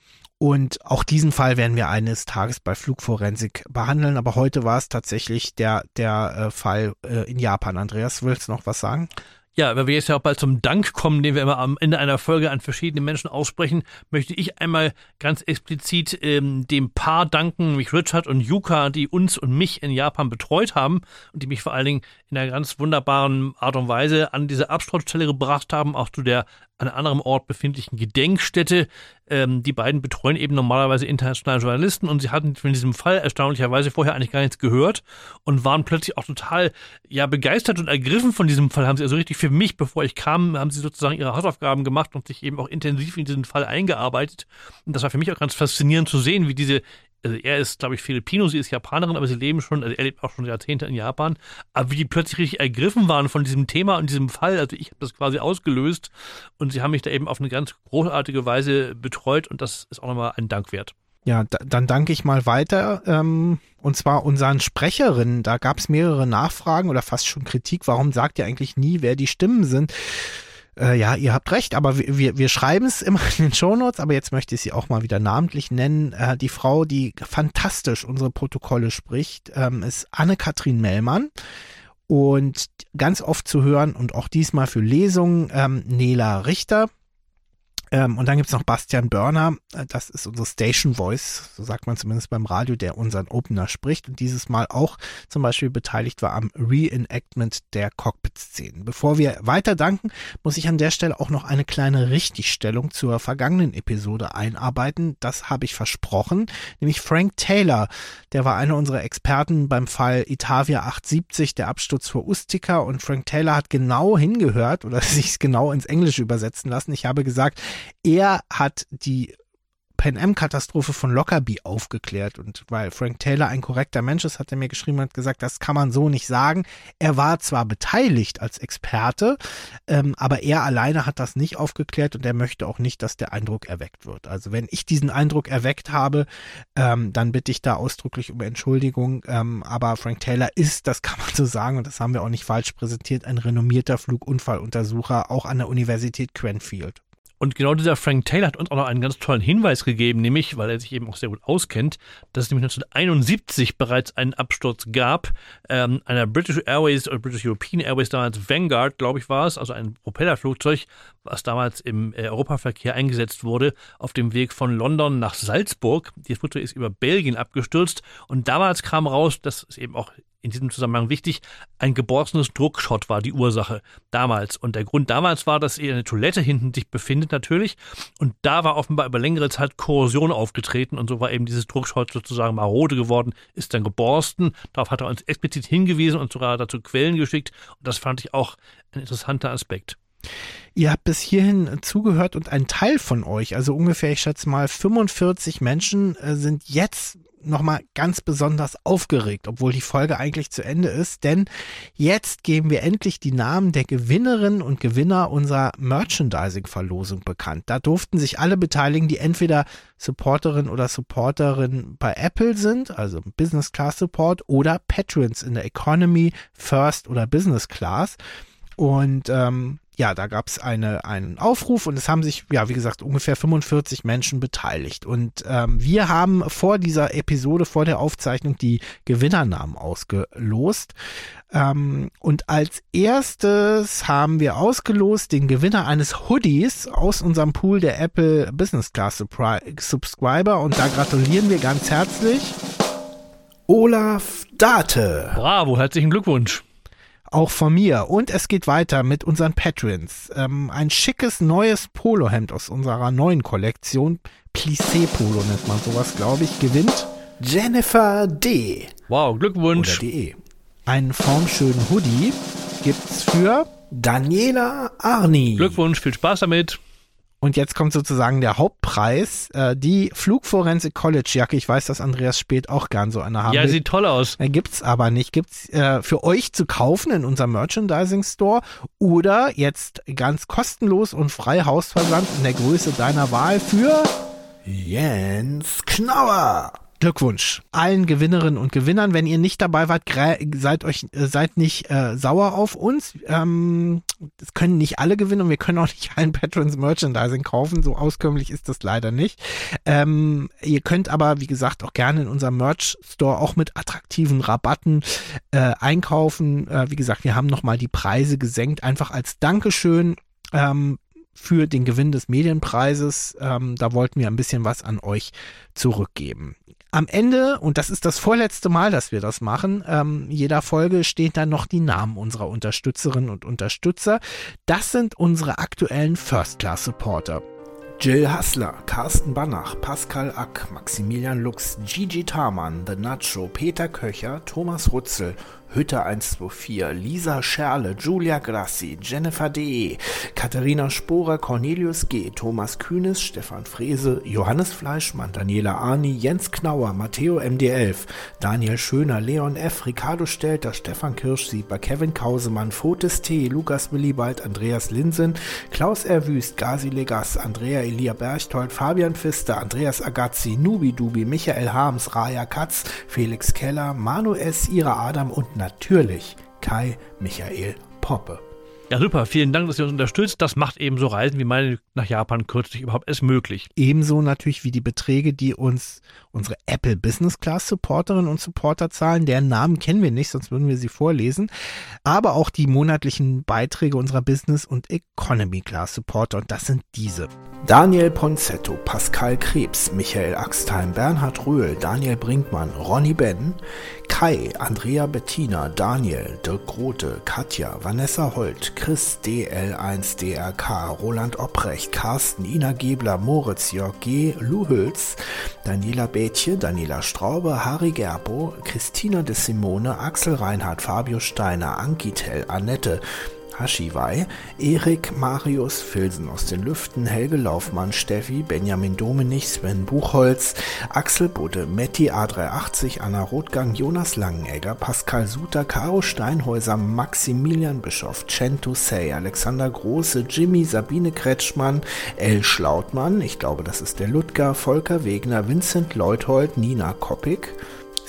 und auch diesen Fall werden wir eines Tages bei Flugforensik behandeln. Aber heute war es tatsächlich der, der äh, Fall äh, in Japan. Andreas, willst du noch was sagen? Ja, weil wir jetzt ja auch bald zum Dank kommen, den wir immer am Ende einer Folge an verschiedene Menschen aussprechen, möchte ich einmal ganz explizit ähm, dem Paar danken, nämlich Richard und Yuka, die uns und mich in Japan betreut haben und die mich vor allen Dingen in einer ganz wunderbaren Art und Weise an diese Absturzstelle gebracht haben, auch zu der an einem anderen Ort befindlichen Gedenkstätte. Ähm, die beiden betreuen eben normalerweise internationale Journalisten und sie hatten von diesem Fall erstaunlicherweise vorher eigentlich gar nichts gehört und waren plötzlich auch total ja begeistert und ergriffen von diesem Fall. Haben sie also richtig für mich, bevor ich kam, haben sie sozusagen ihre Hausaufgaben gemacht und sich eben auch intensiv in diesen Fall eingearbeitet. Und das war für mich auch ganz faszinierend zu sehen, wie diese also er ist, glaube ich, Filipino, sie ist Japanerin, aber sie leben schon, also er lebt auch schon Jahrzehnte in Japan. Aber wie die plötzlich richtig ergriffen waren von diesem Thema und diesem Fall, also ich habe das quasi ausgelöst und sie haben mich da eben auf eine ganz großartige Weise betreut und das ist auch nochmal ein Dank wert. Ja, dann danke ich mal weiter. Ähm, und zwar unseren Sprecherinnen. Da gab es mehrere Nachfragen oder fast schon Kritik. Warum sagt ihr eigentlich nie, wer die Stimmen sind? Äh, ja, ihr habt recht, aber wir, wir schreiben es immer in den Shownotes, aber jetzt möchte ich sie auch mal wieder namentlich nennen. Äh, die Frau, die fantastisch unsere Protokolle spricht, ähm, ist Anne-Kathrin Mellmann. Und ganz oft zu hören und auch diesmal für Lesungen ähm, Nela Richter. Ähm, und dann gibt's noch Bastian Börner, äh, das ist unsere Station Voice, so sagt man zumindest beim Radio, der unseren Opener spricht und dieses Mal auch zum Beispiel beteiligt war am Reenactment der Cockpit-Szenen. Bevor wir weiter danken, muss ich an der Stelle auch noch eine kleine Richtigstellung zur vergangenen Episode einarbeiten. Das habe ich versprochen, nämlich Frank Taylor, der war einer unserer Experten beim Fall Itavia 870, der Absturz vor Ustica und Frank Taylor hat genau hingehört oder sich genau ins Englische übersetzen lassen. Ich habe gesagt, er hat die Pan Am-Katastrophe von Lockerbie aufgeklärt. Und weil Frank Taylor ein korrekter Mensch ist, hat er mir geschrieben und gesagt, das kann man so nicht sagen. Er war zwar beteiligt als Experte, ähm, aber er alleine hat das nicht aufgeklärt und er möchte auch nicht, dass der Eindruck erweckt wird. Also wenn ich diesen Eindruck erweckt habe, ähm, dann bitte ich da ausdrücklich um Entschuldigung. Ähm, aber Frank Taylor ist, das kann man so sagen, und das haben wir auch nicht falsch präsentiert, ein renommierter Flugunfalluntersucher, auch an der Universität Cranfield. Und genau dieser Frank Taylor hat uns auch noch einen ganz tollen Hinweis gegeben, nämlich, weil er sich eben auch sehr gut auskennt, dass es nämlich 1971 bereits einen Absturz gab, ähm, einer British Airways oder British European Airways damals Vanguard, glaube ich, war es, also ein Propellerflugzeug, was damals im äh, Europaverkehr eingesetzt wurde, auf dem Weg von London nach Salzburg. Die Flugzeug ist über Belgien abgestürzt und damals kam raus, das ist eben auch in diesem Zusammenhang wichtig, ein geborstenes Druckschott war die Ursache damals. Und der Grund damals war, dass er eine Toilette hinten sich befindet natürlich. Und da war offenbar über längere Zeit Korrosion aufgetreten und so war eben dieses Druckschott sozusagen marode geworden, ist dann geborsten. Darauf hat er uns explizit hingewiesen und sogar dazu Quellen geschickt. Und das fand ich auch ein interessanter Aspekt. Ihr habt bis hierhin zugehört und ein Teil von euch, also ungefähr, ich schätze mal 45 Menschen, äh, sind jetzt nochmal ganz besonders aufgeregt, obwohl die Folge eigentlich zu Ende ist, denn jetzt geben wir endlich die Namen der Gewinnerinnen und Gewinner unserer Merchandising-Verlosung bekannt. Da durften sich alle beteiligen, die entweder Supporterin oder Supporterin bei Apple sind, also Business Class Support, oder Patrons in der Economy, First oder Business Class. Und ähm, ja, da gab es eine, einen Aufruf und es haben sich, ja, wie gesagt, ungefähr 45 Menschen beteiligt. Und ähm, wir haben vor dieser Episode, vor der Aufzeichnung, die Gewinnernamen ausgelost. Ähm, und als erstes haben wir ausgelost den Gewinner eines Hoodies aus unserem Pool der Apple Business Class Subscriber. Und da gratulieren wir ganz herzlich. Olaf Date. Bravo, herzlichen Glückwunsch auch von mir. Und es geht weiter mit unseren Patrons. Ähm, ein schickes neues Polohemd aus unserer neuen Kollektion, Plissé Polo nennt man sowas, glaube ich, gewinnt Jennifer D. Wow, Glückwunsch. Oder DE. Einen formschönen Hoodie gibt's für Daniela Arni. Glückwunsch, viel Spaß damit. Und jetzt kommt sozusagen der Hauptpreis, äh, die Flugforensik College Jacke. Ich weiß, dass Andreas Spät auch gern so eine haben Ja, will. sieht toll aus. Äh, gibt's aber nicht. Gibt's äh, für euch zu kaufen in unserem Merchandising Store oder jetzt ganz kostenlos und frei Hausversand in der Größe deiner Wahl für Jens Knauer. Glückwunsch allen Gewinnerinnen und Gewinnern. Wenn ihr nicht dabei wart, seid euch äh, seid nicht äh, sauer auf uns. Ähm, das können nicht alle gewinnen und wir können auch nicht allen Patrons Merchandising kaufen. So auskömmlich ist das leider nicht. Ähm, ihr könnt aber, wie gesagt, auch gerne in unserem Merch Store auch mit attraktiven Rabatten äh, einkaufen. Äh, wie gesagt, wir haben nochmal die Preise gesenkt, einfach als Dankeschön. Ähm, für den Gewinn des Medienpreises. Ähm, da wollten wir ein bisschen was an euch zurückgeben. Am Ende, und das ist das vorletzte Mal, dass wir das machen, ähm, jeder Folge stehen dann noch die Namen unserer Unterstützerinnen und Unterstützer. Das sind unsere aktuellen First-Class-Supporter. Jill Hassler, Carsten Banach, Pascal Ack, Maximilian Lux, Gigi Tarmann, The Nacho, Peter Köcher, Thomas Rutzel, Hütte 124, Lisa Scherle, Julia Grassi, Jennifer D., Katharina Sporer, Cornelius G., Thomas Kühnes, Stefan Frese, Johannes Fleischmann, Daniela Arni, Jens Knauer, Matteo MD11, Daniel Schöner, Leon F., Ricardo Stelter, Stefan Kirschsieber, Kevin Kausemann, Fotis T., Lukas Willibald, Andreas Linsen, Klaus R. Wüst, Gazi Legas, Andrea Elia Berchtold, Fabian Pfister, Andreas Agazzi, Nubi Dubi, Michael Harms, Raya Katz, Felix Keller, Manu S., Ira Adam und natürlich Kai Michael Poppe. Ja, super. Vielen Dank, dass ihr uns unterstützt. Das macht eben so Reisen wie meine nach Japan kürzlich überhaupt erst möglich. Ebenso natürlich wie die Beträge, die uns unsere Apple Business Class Supporterinnen und Supporter zahlen. Deren Namen kennen wir nicht, sonst würden wir sie vorlesen. Aber auch die monatlichen Beiträge unserer Business und Economy Class Supporter. Und das sind diese. Daniel Ponzetto, Pascal Krebs, Michael Axtheim, Bernhard Röhl, Daniel Brinkmann, Ronny Ben, Kai, Andrea Bettina, Daniel, Dirk Grote, Katja, Vanessa Holt, Chris DL1DRK, Roland Opprecht, Carsten, Ina Gebler, Moritz, Jörg G., Lou Hülz, Daniela Bätje, Daniela Straube, Harry Gerbo, Christina de Simone, Axel Reinhardt, Fabio Steiner, Ankitel, Annette, Haschiwei, Erik Marius Filsen aus den Lüften, Helge Laufmann, Steffi, Benjamin Domenich, Sven Buchholz, Axel Budde, Metti A380, Anna Rotgang, Jonas Langenegger, Pascal Suter, Caro Steinhäuser, Maximilian Bischoff, Cento Say, Alexander Große, Jimmy, Sabine Kretschmann, El Schlautmann, ich glaube, das ist der Ludger, Volker Wegner, Vincent Leuthold, Nina Koppig,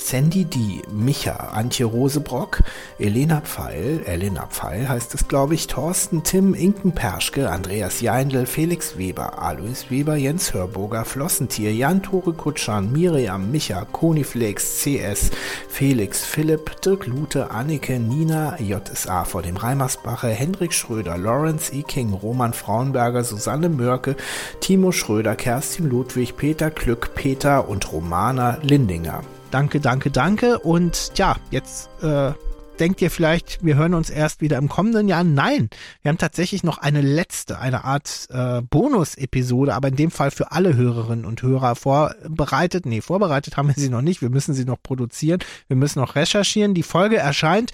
Sandy D., Micha, Antje Rosebrock, Elena Pfeil, Elena Pfeil heißt es, glaube ich, Thorsten Tim, Inken Perschke, Andreas Jeindl, Felix Weber, Alois Weber, Jens Hörburger, Flossentier, Jan-Tore Kutschan, Miriam, Micha, Koniflex, CS, Felix, Philipp, Dirk Lute, Annike, Nina, JSA vor dem Reimersbache, Hendrik Schröder, Lawrence E. King, Roman Frauenberger, Susanne Mörke, Timo Schröder, Kerstin Ludwig, Peter Glück, Peter und Romana Lindinger. Danke, danke, danke. Und ja, jetzt äh, denkt ihr vielleicht, wir hören uns erst wieder im kommenden Jahr. Nein, wir haben tatsächlich noch eine letzte, eine Art äh, Bonus-Episode, aber in dem Fall für alle Hörerinnen und Hörer vorbereitet. Nee, vorbereitet haben wir sie noch nicht. Wir müssen sie noch produzieren. Wir müssen noch recherchieren. Die Folge erscheint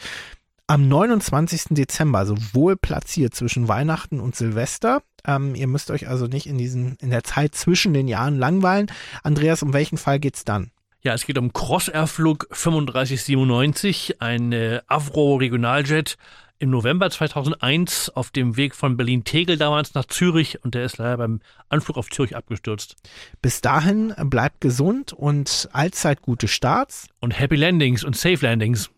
am 29. Dezember, also wohl platziert zwischen Weihnachten und Silvester. Ähm, ihr müsst euch also nicht in diesen, in der Zeit zwischen den Jahren langweilen. Andreas, um welchen Fall geht's dann? Ja, es geht um Crossair-Flug 3597, ein äh, Avro-Regionaljet im November 2001 auf dem Weg von Berlin-Tegel damals nach Zürich und der ist leider beim Anflug auf Zürich abgestürzt. Bis dahin bleibt gesund und allzeit gute Starts. Und Happy Landings und Safe Landings.